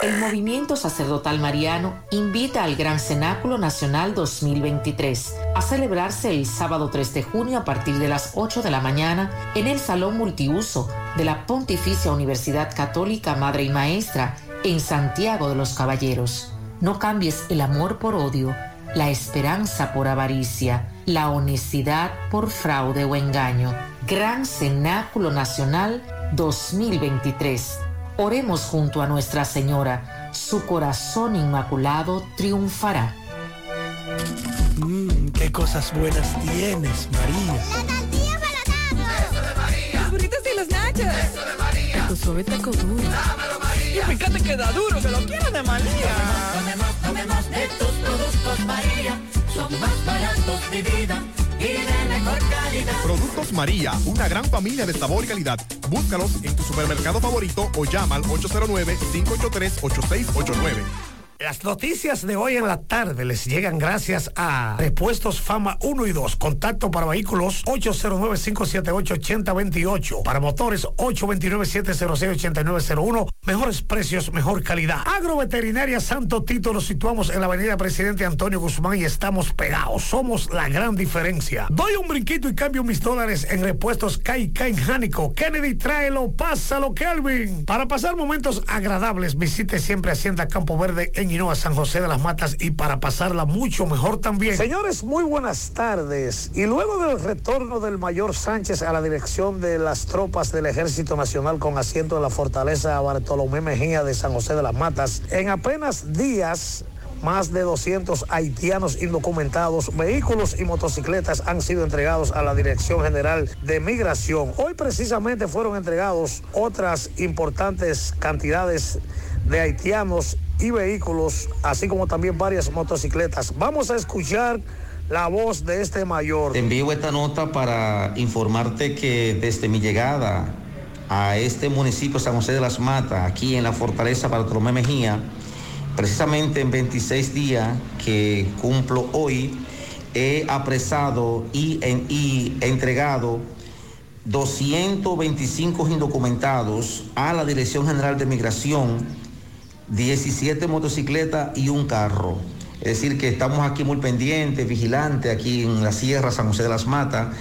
El movimiento sacerdotal mariano invita al Gran Cenáculo Nacional 2023 a celebrarse el sábado 3 de junio a partir de las 8 de la mañana en el Salón Multiuso de la Pontificia Universidad Católica Madre y Maestra en Santiago de los Caballeros. No cambies el amor por odio, la esperanza por avaricia, la honestidad por fraude o engaño. Gran Cenáculo Nacional 2023. Oremos junto a Nuestra Señora. Su corazón inmaculado triunfará. Mmm, qué cosas buenas tienes, María. Los burritos y los nachos. Eso de María. Tu suave taco duro. Y fíjate que da duro, que lo quiero de María. Tomemos, tomemos de tus productos María. Son más baratos de vida y de mejor calidad. Productos María, una gran familia de sabor y calidad. Búscalos en tu supermercado favorito o llama al 809-583-8689. Las noticias de hoy en la tarde les llegan gracias a Repuestos Fama 1 y 2. Contacto para vehículos 809-578-8028. Para motores 829-706-8901. Mejores precios, mejor calidad. Agroveterinaria Santo Tito nos situamos en la avenida Presidente Antonio Guzmán y estamos pegados. Somos la gran diferencia. Doy un brinquito y cambio mis dólares en repuestos Kai Kai Jánico. Kennedy, tráelo, pásalo, Kelvin. Para pasar momentos agradables, visite siempre Hacienda Campo Verde en Hinoa, San José de las Matas y para pasarla mucho mejor también. Señores, muy buenas tardes. Y luego del retorno del mayor Sánchez a la dirección de las tropas del Ejército Nacional con asiento en la fortaleza Bartolomé Mejía de San José de las Matas, en apenas días más de 200 haitianos indocumentados, vehículos y motocicletas han sido entregados a la Dirección General de Migración. Hoy precisamente fueron entregados otras importantes cantidades de haitianos y vehículos, así como también varias motocicletas. Vamos a escuchar la voz de este mayor. Te envío esta nota para informarte que desde mi llegada a este municipio San José de las Matas, aquí en la fortaleza Bartolomé Mejía, precisamente en 26 días que cumplo hoy, he apresado y, en- y entregado 225 indocumentados a la Dirección General de Migración, 17 motocicletas y un carro. Es decir, que estamos aquí muy pendientes, vigilantes, aquí en la Sierra San José de las Matas,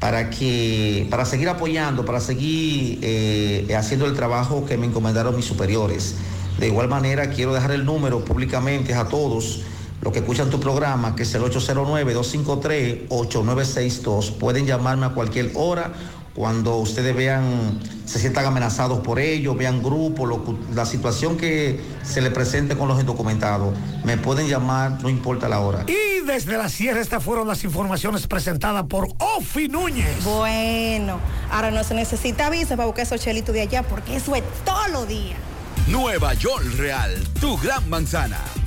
para, que, para seguir apoyando, para seguir eh, haciendo el trabajo que me encomendaron mis superiores. De igual manera, quiero dejar el número públicamente a todos los que escuchan tu programa, que es el 809-253-8962. Pueden llamarme a cualquier hora cuando ustedes vean, se sientan amenazados por ello, vean grupos, lo- la situación que se le presente con los indocumentados, me pueden llamar, no importa la hora. Y desde la sierra estas fueron las informaciones presentadas por Ofi Núñez. Bueno, ahora no se necesita visa para buscar esos chelitos de allá porque eso es todos los días. Nueva York Real, tu gran manzana.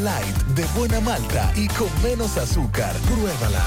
Light de buena malta y con menos azúcar. Pruébala.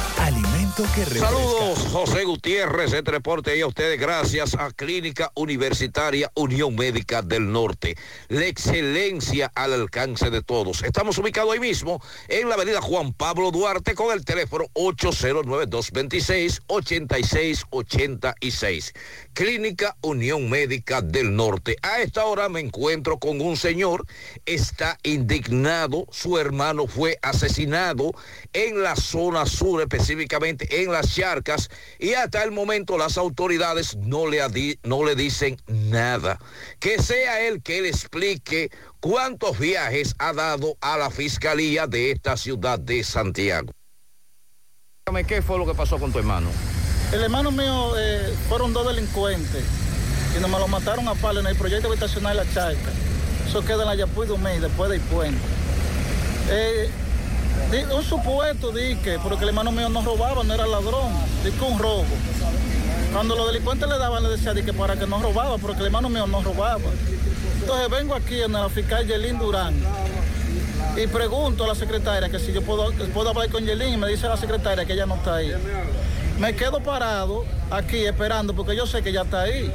Saludos, José Gutiérrez, este reporte y a ustedes gracias a Clínica Universitaria Unión Médica del Norte. La excelencia al alcance de todos. Estamos ubicados ahí mismo en la avenida Juan Pablo Duarte con el teléfono 809-226-8686. Clínica Unión Médica del Norte. A esta hora me encuentro con un señor, está indignado, su hermano fue asesinado en la zona sur, específicamente en las charcas, y hasta el momento las autoridades no le, adi- no le dicen nada. Que sea él que le explique cuántos viajes ha dado a la fiscalía de esta ciudad de Santiago. ¿Qué fue lo que pasó con tu hermano? El hermano mío eh, fueron dos delincuentes y nos lo mataron a palo en el proyecto habitacional La Charca. Eso queda en la Yapuy Dumey, después del puente. Eh, un supuesto di que, porque el hermano mío no robaba, no era ladrón, di que un robo. Cuando los delincuentes le daban, le decía que para que no robaba, porque el hermano mío no robaba. Entonces vengo aquí en la fiscal Yelín Durán y pregunto a la secretaria que si yo puedo, puedo hablar con Yelín y me dice la secretaria que ella no está ahí. Me quedo parado aquí esperando porque yo sé que ella está ahí.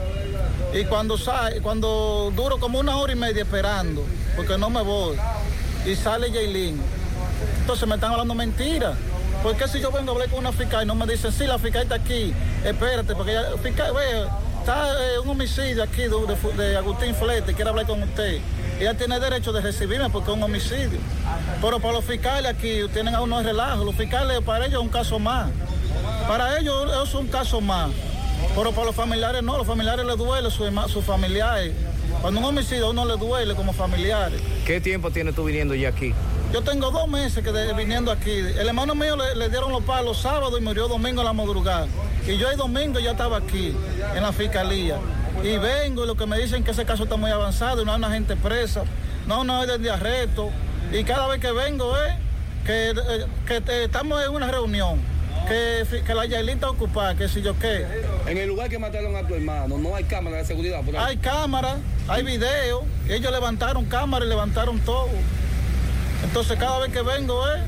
Y cuando sale, cuando duro como una hora y media esperando, porque no me voy, y sale Yailin, entonces me están hablando mentiras. Porque si yo vengo a hablar con una fiscal y no me dicen, sí, la fiscal está aquí, espérate, porque ella, fiscal, ve, está eh, un homicidio aquí de, Agustín Flete, quiere hablar con usted. Ella tiene derecho de recibirme porque es un homicidio. Pero para los fiscales aquí tienen a uno de relajo. Los fiscales para ellos es un caso más. Para ellos es un caso más. Pero para los familiares no, los familiares les duele su sus familiares. Cuando un homicidio a uno le duele como familiares. ¿Qué tiempo tienes tú viniendo ya aquí? Yo tengo dos meses que de- viniendo aquí. El hermano mío le, le dieron los palos sábado y murió domingo en la madrugada. Y yo el domingo ya estaba aquí, en la fiscalía. Y vengo y lo que me dicen que ese caso está muy avanzado y no hay una gente presa, no, no hay de arresto. Y cada vez que vengo es que, eh, que eh, estamos en una reunión, que, que la Yailin está ocupada, que si yo qué. En el lugar que mataron a tu hermano, no hay cámara de seguridad por ahí. Hay cámara, hay video, ellos levantaron cámara y levantaron todo. Entonces cada vez que vengo es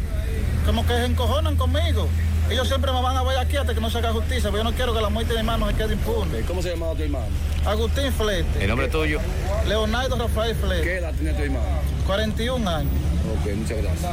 como que se encojonan conmigo. Ellos siempre me van a ver aquí hasta que no se haga justicia, pero yo no quiero que la muerte de mi hermano se quede impune. ¿Cómo se llamaba tu hermano? Agustín Flete. ¿El nombre tuyo? Leonardo Rafael Flete. ¿Qué edad tiene tu hermano? 41 años. Ok, muchas gracias.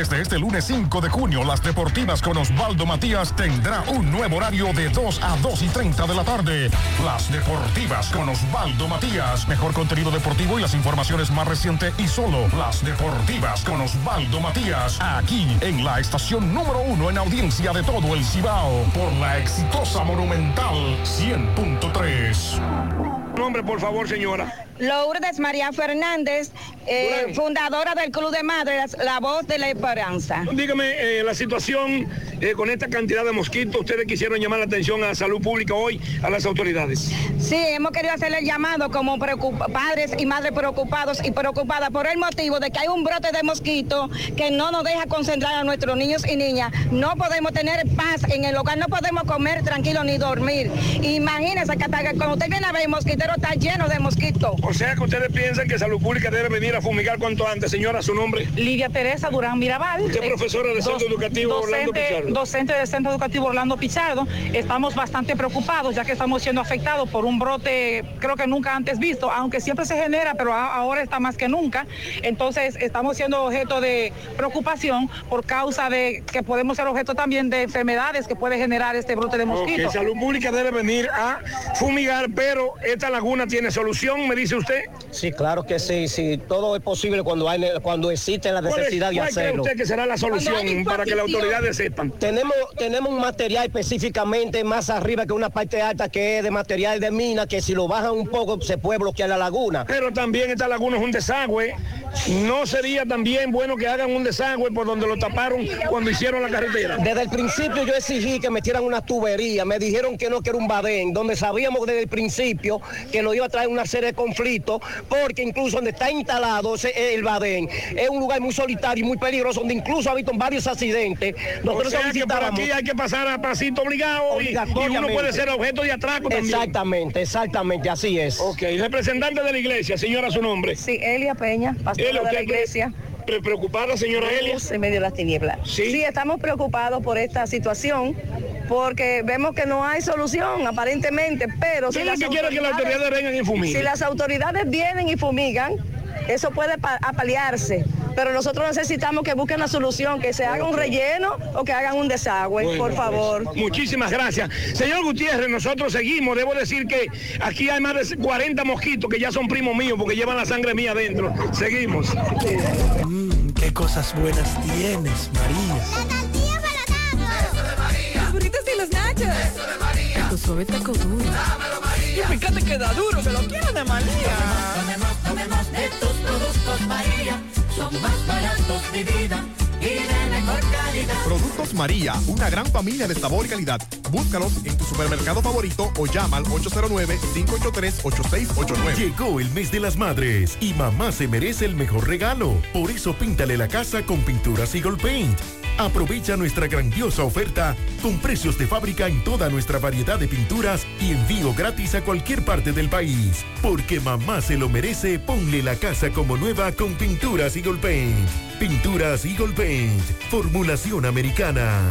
Desde este lunes 5 de junio, las Deportivas con Osvaldo Matías tendrá un nuevo horario de 2 a 2 y 30 de la tarde. Las Deportivas con Osvaldo Matías. Mejor contenido deportivo y las informaciones más recientes y solo Las Deportivas con Osvaldo Matías. Aquí en la estación número uno en audiencia de todo el Cibao. Por la exitosa Monumental 100.3. Nombre, por favor, señora. Lourdes María Fernández, eh, fundadora del Club de Madres, La Voz de la Esperanza. Dígame eh, la situación eh, con esta cantidad de mosquitos. Ustedes quisieron llamar la atención a la salud pública hoy, a las autoridades. Sí, hemos querido hacerle el llamado como padres y madres preocupados y preocupadas por el motivo de que hay un brote de mosquito que no nos deja concentrar a nuestros niños y niñas. No podemos tener paz en el hogar, no podemos comer tranquilo ni dormir. Imagínense que hasta cuando usted viene a ver, el mosquitero está lleno de mosquitos. O sea que ustedes piensan que salud pública debe venir a fumigar cuanto antes. Señora, su nombre. Lidia Teresa Durán Mirabal. Usted es profesora del Centro Educativo Orlando Pichardo. docente del Centro Educativo Orlando Pichardo. Estamos bastante preocupados ya que estamos siendo afectados por un brote creo que nunca antes visto, aunque siempre se genera, pero ahora está más que nunca. Entonces estamos siendo objeto de preocupación por causa de que podemos ser objeto también de enfermedades que puede generar este brote de mosquitos. salud pública debe venir a fumigar, pero esta laguna tiene solución, me dice usted. Sí, claro que sí, sí, todo es posible cuando hay cuando existe la ¿Cuál es- necesidad de cuál cree hacerlo. usted que será la solución para que las autoridades sepan? Tenemos, tenemos un material específicamente más arriba que una parte alta que es de material de mina, que si lo bajan un poco se puede bloquear la laguna. Pero también esta laguna es un desagüe. ¿No sería también bueno que hagan un desagüe por donde lo taparon cuando hicieron la carretera? Desde el principio yo exigí que metieran una tubería, me dijeron que no, que era un badén, donde sabíamos desde el principio que nos iba a traer una serie de conflictos, porque incluso donde está instalado ese- el badén es un lugar muy solitario y muy peligroso, donde incluso ha habido varios accidentes. O Nosotros sea que por aquí hay que pasar a pasito obligado y, y uno puede ser objeto de atraco también. Exactamente, exactamente, así es. Ok, representante de la iglesia, señora, su nombre. Sí, Elia Peña, pastora Elia, de la iglesia. Preocupada, señora Elia? En medio de las tinieblas. ¿Sí? estamos preocupados por esta situación porque vemos que no hay solución aparentemente, pero ¿Qué es lo que quiere que las autoridades vengan y fumiguen? Si las autoridades vienen y fumigan, eso puede pa- apalearse, pero nosotros necesitamos que busquen la solución, que se haga un relleno o que hagan un desagüe, Bueno, por favor. pues, muchísimas gracias. Señor Gutiérrez, nosotros seguimos. Debo decir que aquí hay más de 40 mosquitos que ya son primos míos porque llevan la sangre mía adentro. Seguimos. qué cosas buenas tienes, María. Los burritos y los nachos. Eso de María. Tu suave taco duro. Dámelo, María. Y fíjate que da duro, que lo quiero de María. Tomemos, tomemos de tus productos María. Son más baratos de vida y de mejor calidad. Productos María, una gran familia de sabor y calidad. Búscalos en tu supermercado favorito o llama al 809-583-8689. Llegó el mes de las madres y mamá se merece el mejor regalo. Por eso píntale la casa con pinturas Eagle Paint. Aprovecha nuestra grandiosa oferta con precios de fábrica en toda nuestra variedad de pinturas y envío gratis a cualquier parte del país. Porque mamá se lo merece, ponle la casa como nueva con pinturas Eagle Paint. Pinturas Eagle Paint. Formulación americana.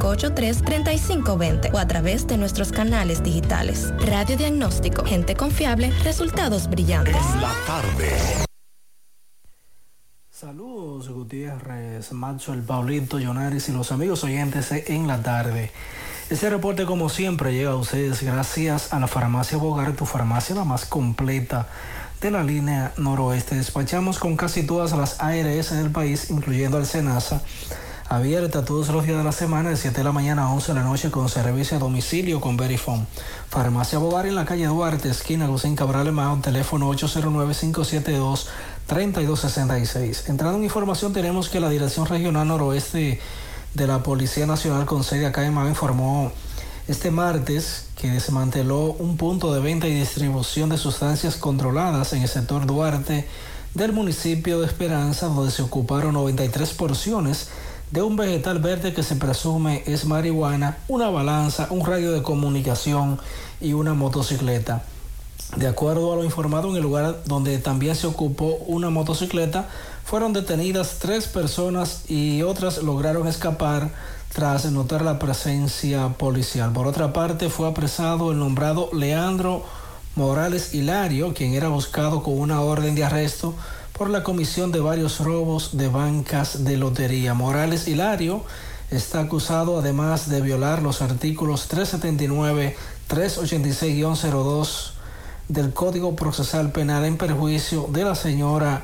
809-583-3520 o a través de nuestros canales digitales. Radiodiagnóstico, gente confiable, resultados brillantes. La tarde. Saludos. Gutiérrez, Macho, el Pablito, Yonaris y los amigos oyentes en la tarde. Este reporte, como siempre, llega a ustedes gracias a la farmacia Bogar, tu farmacia la más completa de la línea noroeste. Despachamos con casi todas las ARS del país, incluyendo al Senasa, abierta todos los días de la semana, de 7 de la mañana a 11 de la noche, con servicio a domicilio con Verifone. Farmacia Bogar en la calle Duarte, esquina Lucín Cabral Mao, teléfono 809-572-3266. Entrando en información, tenemos que la Dirección Regional Noroeste de la Policía Nacional con sede acá en Mao informó este martes que desmanteló un punto de venta y distribución de sustancias controladas en el sector Duarte del municipio de Esperanza, donde se ocuparon 93 porciones de un vegetal verde que se presume es marihuana, una balanza, un radio de comunicación y una motocicleta. De acuerdo a lo informado en el lugar donde también se ocupó una motocicleta, fueron detenidas tres personas y otras lograron escapar tras notar la presencia policial. Por otra parte, fue apresado el nombrado Leandro Morales Hilario, quien era buscado con una orden de arresto por la comisión de varios robos de bancas de lotería. Morales Hilario está acusado además de violar los artículos 379, 386-02 del Código Procesal Penal en perjuicio de la señora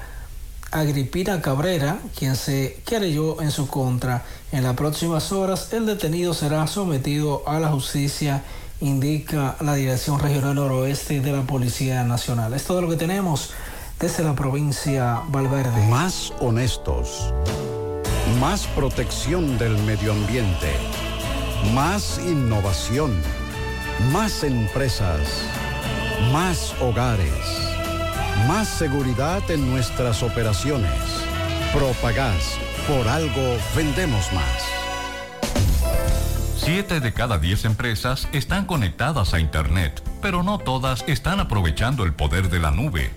Agripina Cabrera, quien se querelló en su contra. En las próximas horas, el detenido será sometido a la justicia, indica la Dirección Regional Noroeste de la Policía Nacional. Es todo lo que tenemos desde la provincia Valverde. Más honestos. Más protección del medio ambiente. Más innovación. Más empresas. Más hogares. Más seguridad en nuestras operaciones. Propagás. Por algo vendemos más. Siete de cada diez empresas están conectadas a Internet, pero no todas están aprovechando el poder de la nube.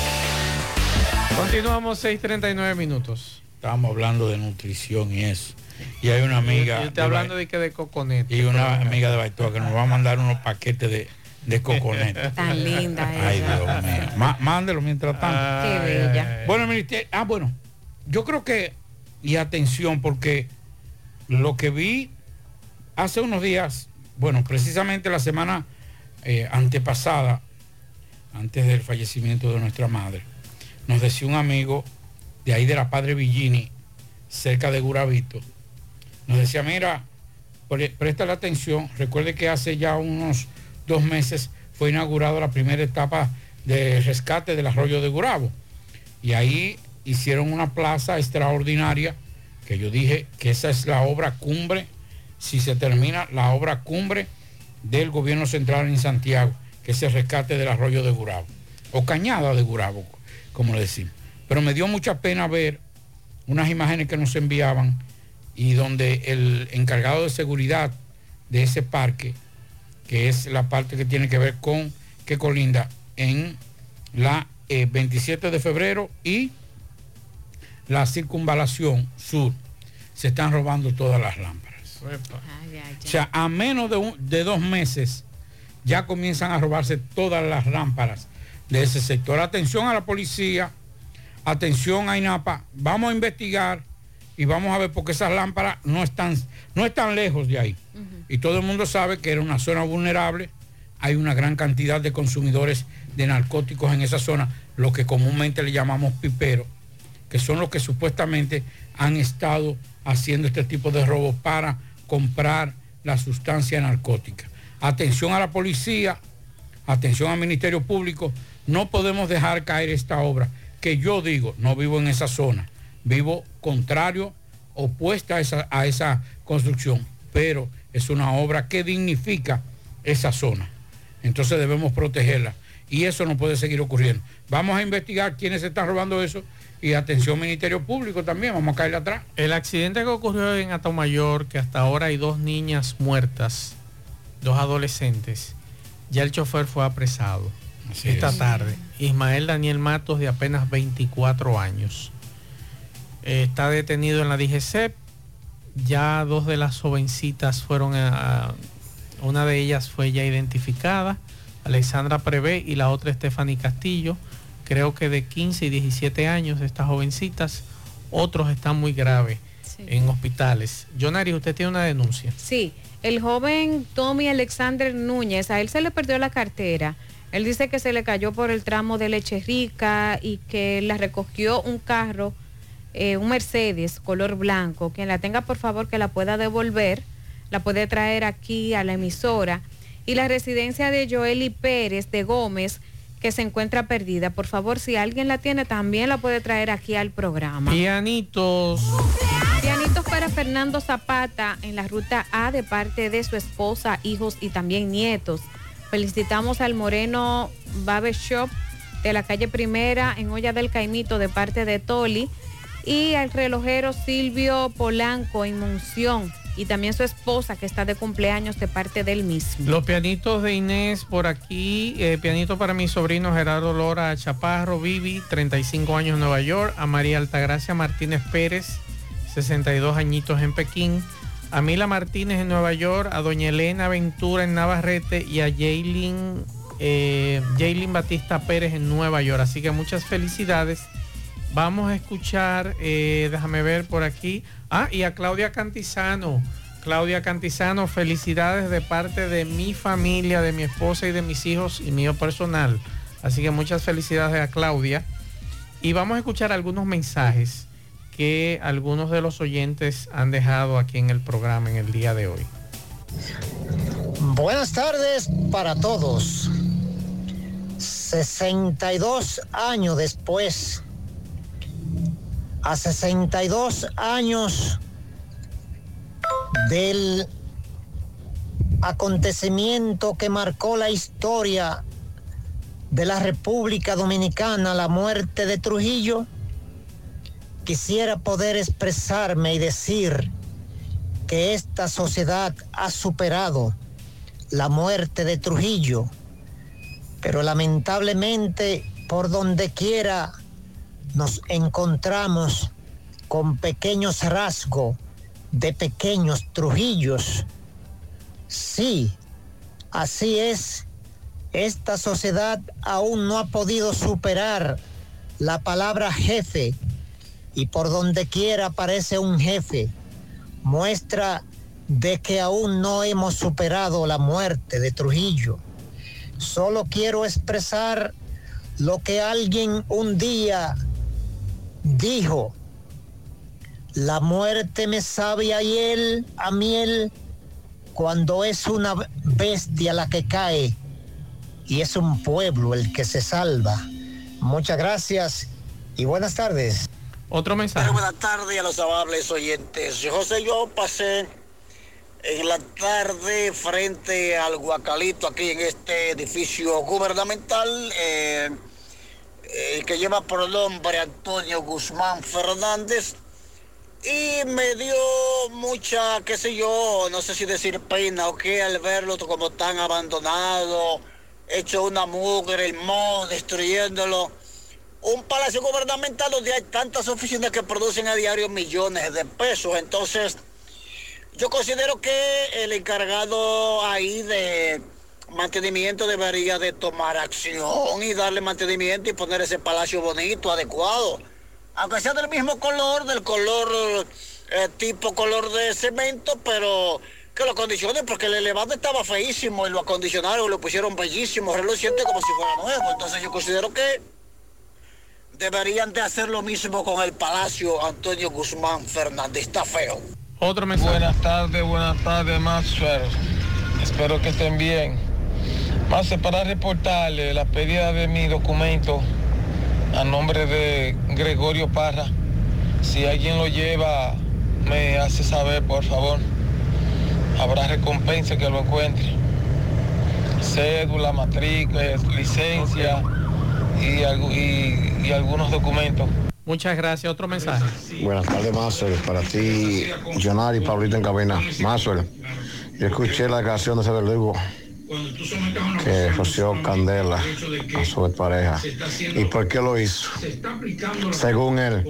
Continuamos 6:39 minutos. Estábamos hablando de nutrición y eso. Y hay una amiga. Yo estoy hablando de que de coconete. Y una amiga de Baitoa que nos va a mandar unos paquetes de, de coconete. Tan linda Ay. Dios mío. Má- mándelo mientras tanto. Qué bella. Bueno, usted- ah, bueno, yo creo que, y atención, porque lo que vi hace unos días, bueno, precisamente la semana eh, antepasada, antes del fallecimiento de nuestra madre, nos decía un amigo de ahí de la Padre Villini, cerca de Guravito, nos decía, mira, pre- presta la atención, recuerde que hace ya unos dos meses fue inaugurada la primera etapa de rescate del arroyo de Gurabo. Y ahí hicieron una plaza extraordinaria, que yo dije que esa es la obra cumbre, si se termina la obra cumbre del gobierno central en Santiago, que es el rescate del arroyo de Gurabo, o cañada de Gurabo, como le decimos. Pero me dio mucha pena ver unas imágenes que nos enviaban y donde el encargado de seguridad de ese parque, que es la parte que tiene que ver con que colinda en la eh, 27 de febrero y la circunvalación sur, se están robando todas las lámparas. O sea, a menos de, un- de dos meses ya comienzan a robarse todas las lámparas de ese sector. Atención a la policía, atención a INAPA, vamos a investigar y vamos a ver porque esas lámparas no están, no están lejos de ahí. Y todo el mundo sabe que era una zona vulnerable, hay una gran cantidad de consumidores de narcóticos en esa zona, lo que comúnmente le llamamos piperos, que son los que supuestamente han estado haciendo este tipo de robos para comprar la sustancia narcótica. Atención a la policía, atención al Ministerio Público, no podemos dejar caer esta obra, que yo digo, no vivo en esa zona, vivo contrario, opuesta a esa, a esa construcción, pero es una obra que dignifica esa zona. Entonces debemos protegerla. Y eso no puede seguir ocurriendo. Vamos a investigar quiénes están robando eso y atención Ministerio Público también, vamos a caerle atrás. El accidente que ocurrió en Atomayor, que hasta ahora hay dos niñas muertas, dos adolescentes, ya el chofer fue apresado Así esta es. tarde. Ismael Daniel Matos, de apenas 24 años. Eh, está detenido en la DGCEP. Ya dos de las jovencitas fueron a, a- una de ellas fue ya identificada, Alexandra Prevé y la otra Stephanie Castillo. Creo que de 15 y 17 años estas jovencitas. Otros están muy graves en hospitales. Jonari, usted tiene una denuncia. Sí, el joven Tommy Alexander Núñez, a él se le perdió la cartera. Él dice que se le cayó por el tramo de Leche Rica y que la recogió un carro, eh, un Mercedes color blanco. Quien la tenga, por favor, que la pueda devolver, la puede traer aquí a la emisora. Y la residencia de Joely Pérez de Gómez, que se encuentra perdida. Por favor, si alguien la tiene, también la puede traer aquí al programa. Pianitos. Pianitos para Fernando Zapata en la ruta A de parte de su esposa, hijos y también nietos. Felicitamos al Moreno Babe Shop de la calle Primera en Olla del Caimito de parte de Toli y al relojero Silvio Polanco en Monción y también su esposa que está de cumpleaños de parte del mismo. Los pianitos de Inés por aquí, eh, pianito para mi sobrino Gerardo Lora Chaparro, Vivi, 35 años en Nueva York, a María Altagracia Martínez Pérez, 62 añitos en Pekín, a Mila Martínez en Nueva York, a Doña Elena Ventura en Navarrete y a Jaylin, eh, Jaylin Batista Pérez en Nueva York. Así que muchas felicidades. Vamos a escuchar, eh, déjame ver por aquí. Ah, y a Claudia Cantizano. Claudia Cantizano, felicidades de parte de mi familia, de mi esposa y de mis hijos y mío personal. Así que muchas felicidades a Claudia. Y vamos a escuchar algunos mensajes que algunos de los oyentes han dejado aquí en el programa en el día de hoy. Buenas tardes para todos. 62 años después, a 62 años del acontecimiento que marcó la historia de la República Dominicana, la muerte de Trujillo, quisiera poder expresarme y decir que esta sociedad ha superado la muerte de Trujillo, pero lamentablemente por donde quiera nos encontramos con pequeños rasgos de pequeños Trujillos. Sí, así es. Esta sociedad aún no ha podido superar la palabra jefe y por donde quiera aparece un jefe. Muestra de que aún no hemos superado la muerte de Trujillo. Solo quiero expresar lo que alguien un día dijo. La muerte me sabe a hiel, a miel, cuando es una bestia la que cae y es un pueblo el que se salva. Muchas gracias y buenas tardes. Otro mensaje. Pero buenas tardes a los amables oyentes. José, yo pasé en la tarde frente al Guacalito aquí en este edificio gubernamental eh, eh, que lleva por nombre Antonio Guzmán Fernández y me dio mucha, qué sé yo, no sé si decir pena o qué al verlo como tan abandonado, hecho una mugre, el mo, destruyéndolo un palacio gubernamental donde hay tantas oficinas que producen a diario millones de pesos. Entonces, yo considero que el encargado ahí de mantenimiento debería de tomar acción y darle mantenimiento y poner ese palacio bonito, adecuado. Aunque sea del mismo color, del color eh, tipo color de cemento, pero que lo acondicionen porque el elevado estaba feísimo y lo acondicionaron, lo pusieron bellísimo, reluciente como si fuera nuevo. Entonces yo considero que deberían de hacer lo mismo con el Palacio Antonio Guzmán Fernández. Está feo. Otro mensaje. Buenas tardes, buenas tardes, Maxwell. Espero que estén bien. Más para reportarle la pérdida de mi documento a nombre de Gregorio Parra. Si alguien lo lleva, me hace saber, por favor. habrá recompensa que lo encuentre. Cédula, matrícula, licencia y, algu- y- y algunos documentos. Muchas gracias. Otro mensaje. Buenas tardes, Mazuel. Para ti, Jonari y Pablito en cabina. Mazuel, yo escuché la canción de ese verdugo que roció candela a su pareja. ¿Y por qué lo hizo? Según él.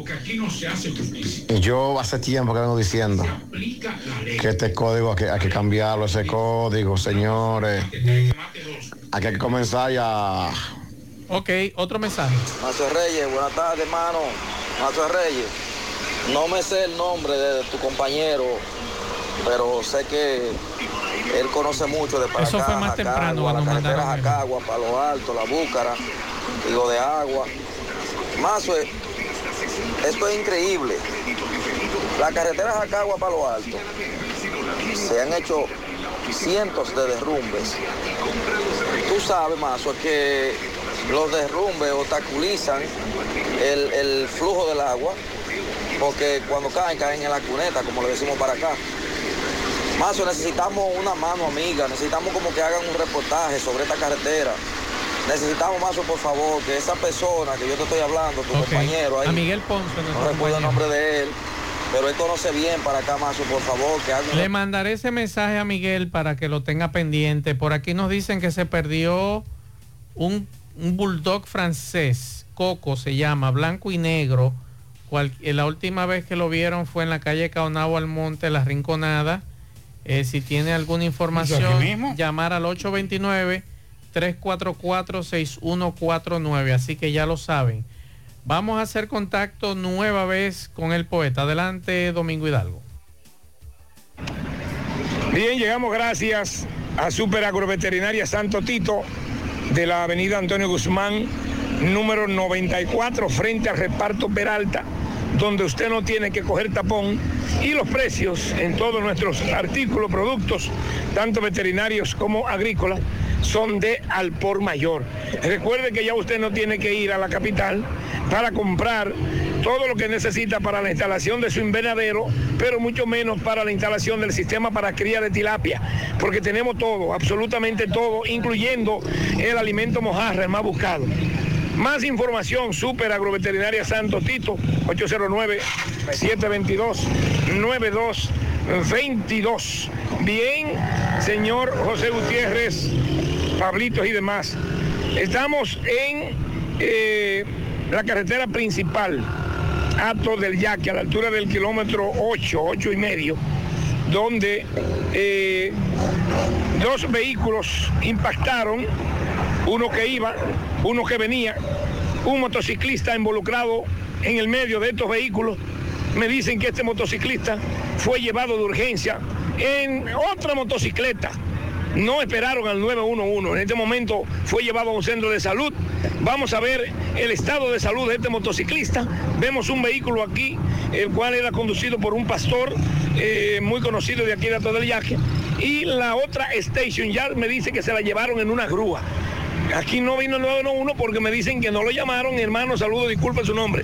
Y yo hace tiempo que vengo diciendo que este código hay que, hay que cambiarlo, ese código, señores. Hay que comenzar ya. Ok, otro mensaje. Mazo Reyes, buenas tardes, hermano. Mazo Reyes, no me sé el nombre de tu compañero, pero sé que él conoce mucho de para Eso acá, fue más Jacagua, temprano la cuando carretera mandaron Jacagua, Palo Alto, La Búcara, Higo de Agua. Mazo, esto es increíble. La carretera Jacagua, Palo Alto, se han hecho cientos de derrumbes. Tú sabes, Mazo, que los derrumbes obstaculizan el, el flujo del agua, porque cuando caen, caen en la cuneta, como le decimos para acá. Mazo, necesitamos una mano amiga, necesitamos como que hagan un reportaje sobre esta carretera. Necesitamos, Mazo, por favor, que esa persona que yo te estoy hablando, tu compañero ahí, A Miguel Ponce. no recuerdo el nombre de él, pero él conoce bien para acá, Mazo, por favor, que un Le mandaré ese mensaje a Miguel para que lo tenga pendiente. Por aquí nos dicen que se perdió un, un bulldog francés, Coco se llama, blanco y negro. Cual- eh, la última vez que lo vieron fue en la calle Caonabo al Monte, La Rinconada. Eh, si tiene alguna información, llamar al 829-344-6149. Así que ya lo saben. Vamos a hacer contacto nueva vez con el poeta. Adelante, Domingo Hidalgo. Bien, llegamos gracias a Super Agroveterinaria Santo Tito de la avenida Antonio Guzmán, número 94, frente al reparto Peralta, donde usted no tiene que coger tapón y los precios en todos nuestros artículos, productos, tanto veterinarios como agrícolas, son de al por mayor. Recuerde que ya usted no tiene que ir a la capital para comprar todo lo que necesita para la instalación de su invernadero, pero mucho menos para la instalación del sistema para cría de tilapia, porque tenemos todo, absolutamente todo, incluyendo el alimento mojarra, el más buscado. Más información, Super Agroveterinaria Santo Tito, 809-722-9222. Bien, señor José Gutiérrez, Pablitos y demás. Estamos en eh, la carretera principal, Ato del Yaque, a la altura del kilómetro 8, 8 y medio, donde eh, dos vehículos impactaron, uno que iba, uno que venía, un motociclista involucrado en el medio de estos vehículos. Me dicen que este motociclista fue llevado de urgencia en otra motocicleta. No esperaron al 911. En este momento fue llevado a un centro de salud. Vamos a ver el estado de salud de este motociclista. Vemos un vehículo aquí, el cual era conducido por un pastor eh, muy conocido de aquí de Ato del Yaque. Y la otra Station Yard me dice que se la llevaron en una grúa. Aquí no vino el 911 porque me dicen que no lo llamaron. Hermano, saludo, disculpe su nombre.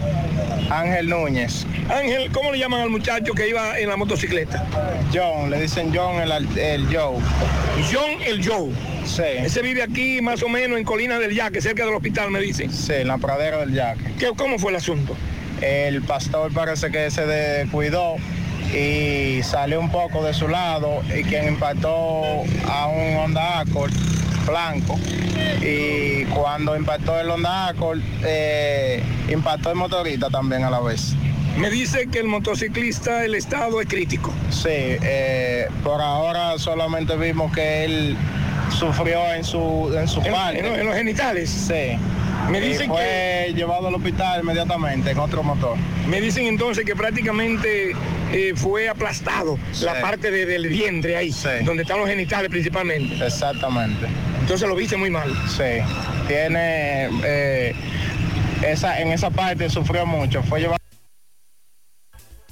Ángel Núñez. Ángel, ¿cómo le llaman al muchacho que iba en la motocicleta? John, le dicen John el, el Joe. John el Joe. Sí. Ese vive aquí más o menos en Colina del Yaque, cerca del hospital, me dicen. Sí, en la pradera del Yaque. ¿Qué, ¿Cómo fue el asunto? El pastor parece que se descuidó y salió un poco de su lado y quien impactó a un Honda Accord blanco y cuando impactó el Honda Accord eh, impactó el motorista también a la vez. Me dice que el motociclista, el estado es crítico. Sí, eh, por ahora solamente vimos que él sufrió en su en su En- parte. en los- en los genitales. Sí. Me Y dicen fue llevado al hospital inmediatamente en otro motor. Me dicen entonces que prácticamente eh, fue aplastado la parte de- del vientre ahí, donde están los genitales principalmente. Exactamente. Entonces lo viste muy mal. Sí. Tiene eh, esa en esa parte sufrió mucho. Fue llevado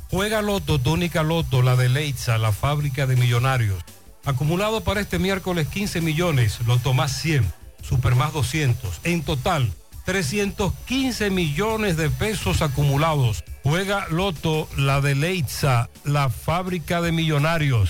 Juega Loto, Tónica Loto, la de Leitza, la fábrica de millonarios. Acumulado para este miércoles 15 millones, Loto más 100, Super más 200. En total, 315 millones de pesos acumulados. Juega Loto, la de Leitza, la fábrica de millonarios.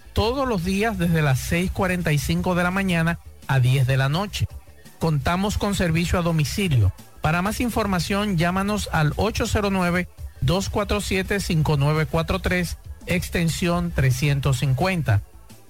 todos los días desde las 6.45 de la mañana a 10 de la noche. Contamos con servicio a domicilio. Para más información llámanos al 809-247-5943 extensión 350.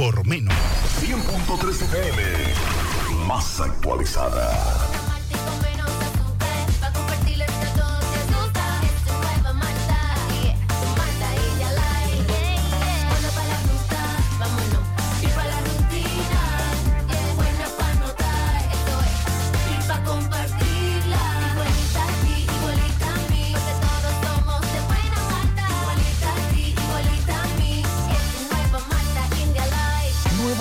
Por menos. 100.3 FM, más actualizada.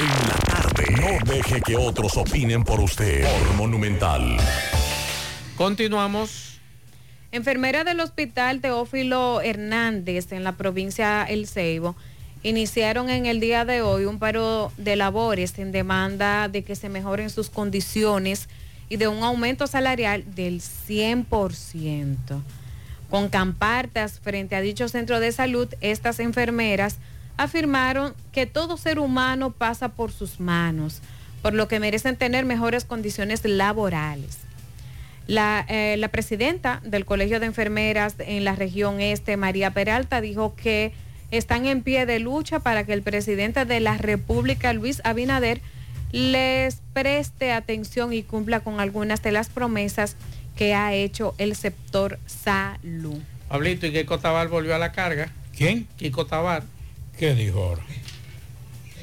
En la tarde. No deje que otros opinen por usted. Por Monumental. Continuamos. Enfermera del Hospital Teófilo Hernández en la provincia El Ceibo iniciaron en el día de hoy un paro de labores en demanda de que se mejoren sus condiciones y de un aumento salarial del 100%. Con campartas frente a dicho centro de salud, estas enfermeras afirmaron que todo ser humano pasa por sus manos, por lo que merecen tener mejores condiciones laborales. La, eh, la presidenta del Colegio de Enfermeras en la región este, María Peralta, dijo que están en pie de lucha para que el presidente de la República, Luis Abinader, les preste atención y cumpla con algunas de las promesas que ha hecho el sector salud. Pablito, ¿y Kiko Tabar volvió a la carga? ¿Quién? Kiko Tabar. ¿Qué dijo ahora?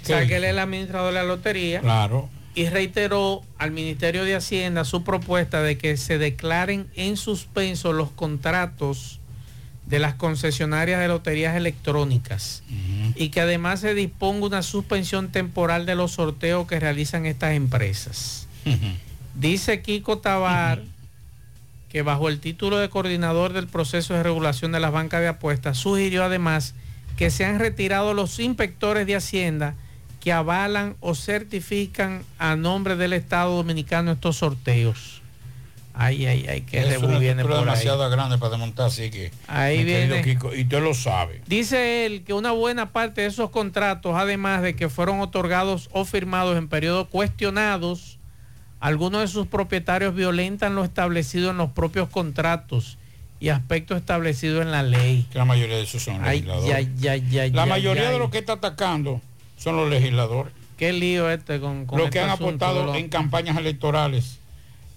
O sea, que él es el administrador de la lotería. Claro. Y reiteró al Ministerio de Hacienda su propuesta de que se declaren en suspenso los contratos de las concesionarias de loterías electrónicas y que además se disponga una suspensión temporal de los sorteos que realizan estas empresas. Dice Kiko Tabar que bajo el título de coordinador del proceso de regulación de las bancas de apuestas, sugirió además que se han retirado los inspectores de Hacienda que avalan o certifican a nombre del Estado Dominicano estos sorteos. Ay, ay, ay, que es una viene por ahí. demasiado grande para desmontar, así que. Ahí viene. Kiko, y usted lo sabe. Dice él que una buena parte de esos contratos, además de que fueron otorgados o firmados en periodos cuestionados, algunos de sus propietarios violentan lo establecido en los propios contratos y aspectos establecidos en la ley. Que la mayoría de esos son Ay, legisladores. la ay, mayoría ay. de los que está atacando son los legisladores. Qué lío este con, con los este que han aportado los- en campañas electorales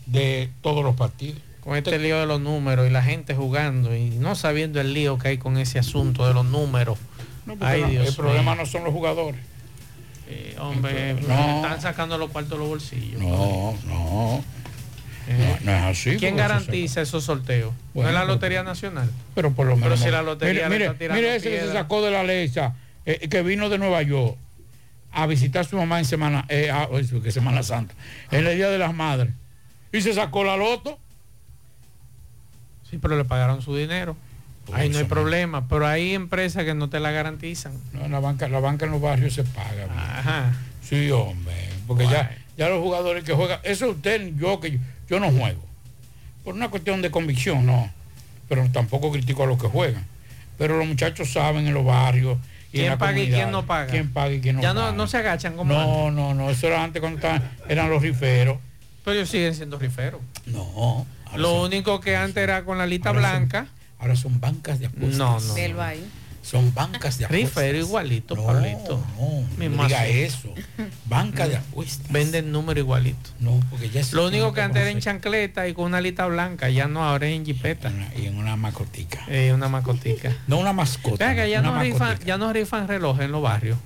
de todos los partidos. con este lío de los números y la gente jugando y no sabiendo el lío que hay con ese asunto de los números. No, Ay, no, Dios el problema mío. no son los jugadores. Eh, hombre, No. están sacando los cuartos de los bolsillos. No, no. No, no es así. ¿Quién garantiza esos sorteos? Bueno, no es la pero- Lotería Nacional. Pero por lo Pero menos. si la lotería mire, mire, tirando mire ese que se sacó de la ley, esa, eh, que vino de Nueva York a visitar a su mamá en Semana, eh, ah, que Semana Santa, en el Día de las Madres. Y se sacó la loto. Sí, pero le pagaron su dinero. Ahí no hay problema, pero hay empresas que no te la garantizan. No, la banca, la banca en los barrios se paga. Ajá. Sí, hombre. Porque ya, ya los jugadores que juegan, eso es usted, yo que yo, yo no juego. Por una cuestión de convicción, no. Pero tampoco critico a los que juegan. Pero los muchachos saben en los barrios. Y en ¿Quién la paga y quién no paga? ¿Quién paga y quién no ya paga? no, no se agachan como antes. No, no, no, eso era antes cuando estaban, eran los riferos. Pero ellos siguen siendo riferos. No. Lo único que antes era con la lista ahora son- blanca. Ahora son bancas de apuestas. No, no. Del ahí. Son bancas de apuestas. Rifero igualito, No, Pablito. no, no diga eso. Banca de apuestas. Venden número igualito. No, porque ya es Lo único que antes era en chancleta y con una lista blanca, ya no, ahora es en jipeta. Y en una macotica. Eh, una macotica. No una mascota. Que ya no, rifan, ya no rifan relojes en los barrios.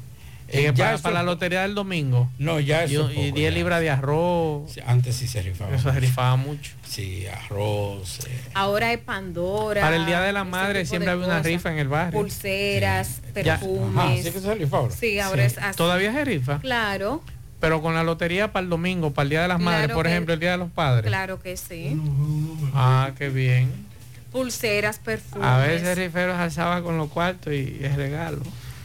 Eh, ya para, eso- para la lotería del domingo. No, ya eso y poco, 10 ya. libras de arroz. Antes sí se rifaba. Eso se mucho. rifaba mucho. Sí, arroz. eh. Ahora es Pandora. Para el Día de la Madre siempre había una rifa en el barrio. Pulseras, perfumes. Ajá, ¿sí que se rifa ahora? Sí, ahora Sí. es así. Todavía se rifa. Claro, Pero con la lotería para el domingo, para el Día de las Claro Madres, por ejemplo, el Día de los Padres. claro que sí. Ah, qué bien. Pulseras, perfumes. A veces riferos alzaba con los cuartos y es regalo.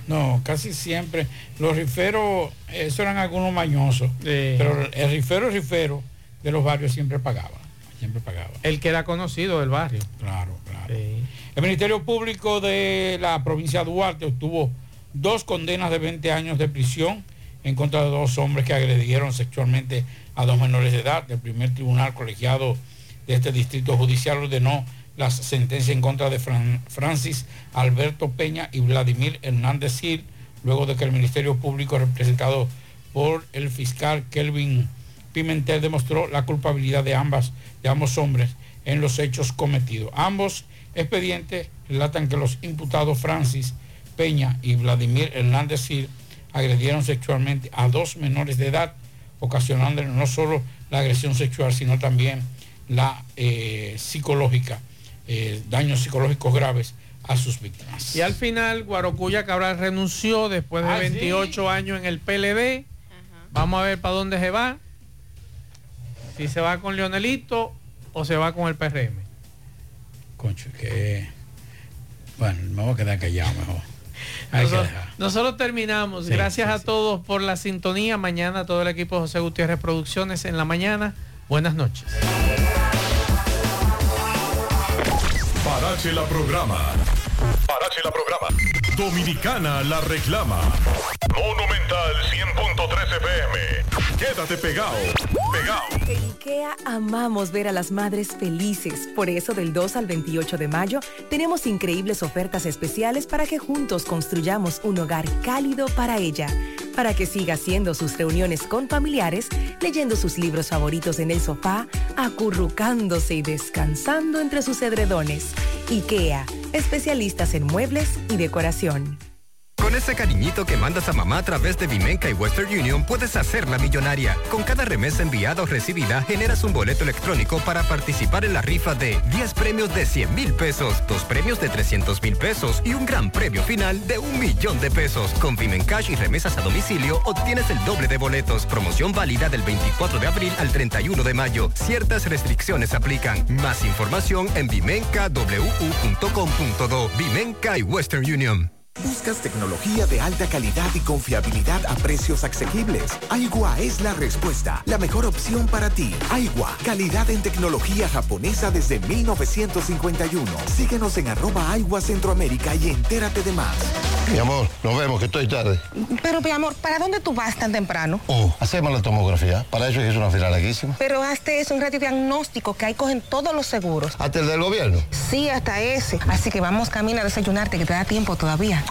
No, casi siempre. Los riferos, eso eran algunos mañosos. Sí. Pero el rifero, rifero de los barrios siempre pagaba. Siempre pagaba. El que era conocido del barrio. Claro, claro. El Ministerio Público de la provincia de Duarte obtuvo dos condenas de 20 años de prisión en contra de dos hombres que agredieron sexualmente a dos menores de edad. El primer tribunal colegiado de este distrito judicial ordenó las sentencias en contra de Fran- Francis Alberto Peña y Vladimir Hernández Gil, luego de que el Ministerio Público representado por el fiscal Kelvin Pimentel demostró la culpabilidad de ambas, de ambos hombres en los hechos cometidos. Ambos expedientes relatan que los imputados Francis Peña y Vladimir Hernández Gil agredieron sexualmente a dos menores de edad, ocasionando no solo la agresión sexual, sino también la eh, psicológica, eh, daños psicológicos graves a sus víctimas. Y al final, Guarocuya Cabral renunció después de Ah, ¿sí? 28 años en el PLD. Vamos a ver para dónde se va. Si se va con Leonelito o se va con el PRM. Concho, que... Bueno, me voy a quedar callado mejor. Hay que Nosotros, dejar. nosotros terminamos. Sí, Gracias sí, a todos por la sintonía. Mañana todo el equipo de José Gutiérrez Producciones en la mañana. Buenas noches. Parache la programa. Parache la programa. Dominicana la reclama. Monumental 100.13 FM. Quédate pegado. Pegado. En IKEA amamos ver a las madres felices. Por eso del 2 al 28 de mayo tenemos increíbles ofertas especiales para que juntos construyamos un hogar cálido para ella. Para que siga haciendo sus reuniones con familiares, leyendo sus libros favoritos en el sofá, acurrucándose y descansando entre sus edredones. IKEA, especialistas en muebles y decoración. Con ese cariñito que mandas a mamá a través de Vimenca y Western Union, puedes hacerla millonaria. Con cada remesa enviada o recibida, generas un boleto electrónico para participar en la rifa de 10 premios de 100 mil pesos, dos premios de 300 mil pesos y un gran premio final de un millón de pesos. Con Vimencash y remesas a domicilio, obtienes el doble de boletos. Promoción válida del 24 de abril al 31 de mayo. Ciertas restricciones aplican. Más información en vimencaw.com.do. Vimenca y Western Union. ¿Buscas tecnología de alta calidad y confiabilidad a precios asequibles? Aigua es la respuesta, la mejor opción para ti. Aigua, calidad en tecnología japonesa desde 1951. Síguenos en arroba Aigua Centroamérica y entérate de más. Mi amor, nos vemos, que estoy tarde. Pero, mi amor, ¿para dónde tú vas tan temprano? Oh, hacemos la tomografía. Para eso es una fila larguísima. Pero hazte es un radiodiagnóstico que ahí cogen todos los seguros. ¿Hasta el del gobierno? Sí, hasta ese. Así que vamos camino a desayunarte, que te da tiempo todavía.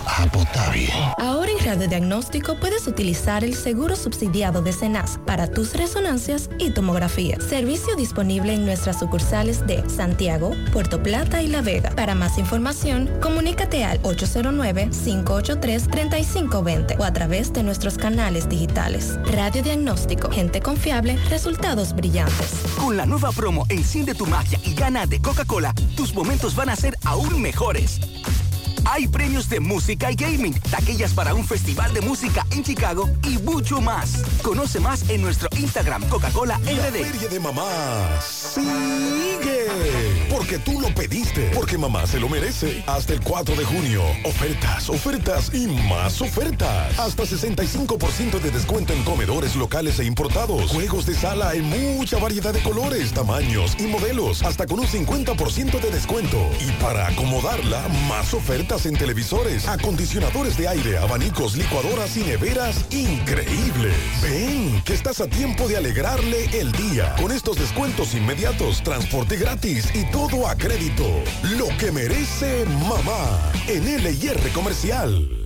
Ahora en Radiodiagnóstico puedes utilizar el seguro subsidiado de CENAS para tus resonancias y tomografía. Servicio disponible en nuestras sucursales de Santiago, Puerto Plata y La Vega. Para más información, comunícate al 809-583-3520 o a través de nuestros canales digitales. Radiodiagnóstico, gente confiable, resultados brillantes. Con la nueva promo Enciende tu magia y gana de Coca-Cola, tus momentos van a ser aún mejores. Hay premios de música y gaming, taquillas para un festival de música en Chicago y mucho más. Conoce más en nuestro Instagram Coca-Cola La RD. feria de mamá sigue. Porque tú lo pediste. Porque mamá se lo merece. Hasta el 4 de junio. Ofertas, ofertas y más ofertas. Hasta 65% de descuento en comedores locales e importados. Juegos de sala en mucha variedad de colores, tamaños y modelos. Hasta con un 50% de descuento. Y para acomodarla, más ofertas en televisores, acondicionadores de aire, abanicos, licuadoras y neveras increíbles. Ven, que estás a tiempo de alegrarle el día. Con estos descuentos inmediatos, transporte gratis y todo a crédito. Lo que merece mamá en LIR Comercial.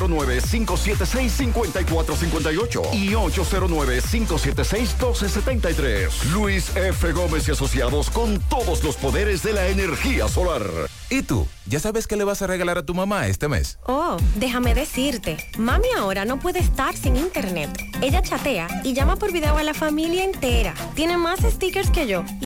809-576-5458 y 809-576-1273. Luis F. Gómez y Asociados con todos los poderes de la energía solar. ¿Y tú? ¿Ya sabes qué le vas a regalar a tu mamá este mes? Oh, déjame decirte, mami ahora no puede estar sin internet. Ella chatea y llama por video a la familia entera. Tiene más stickers que yo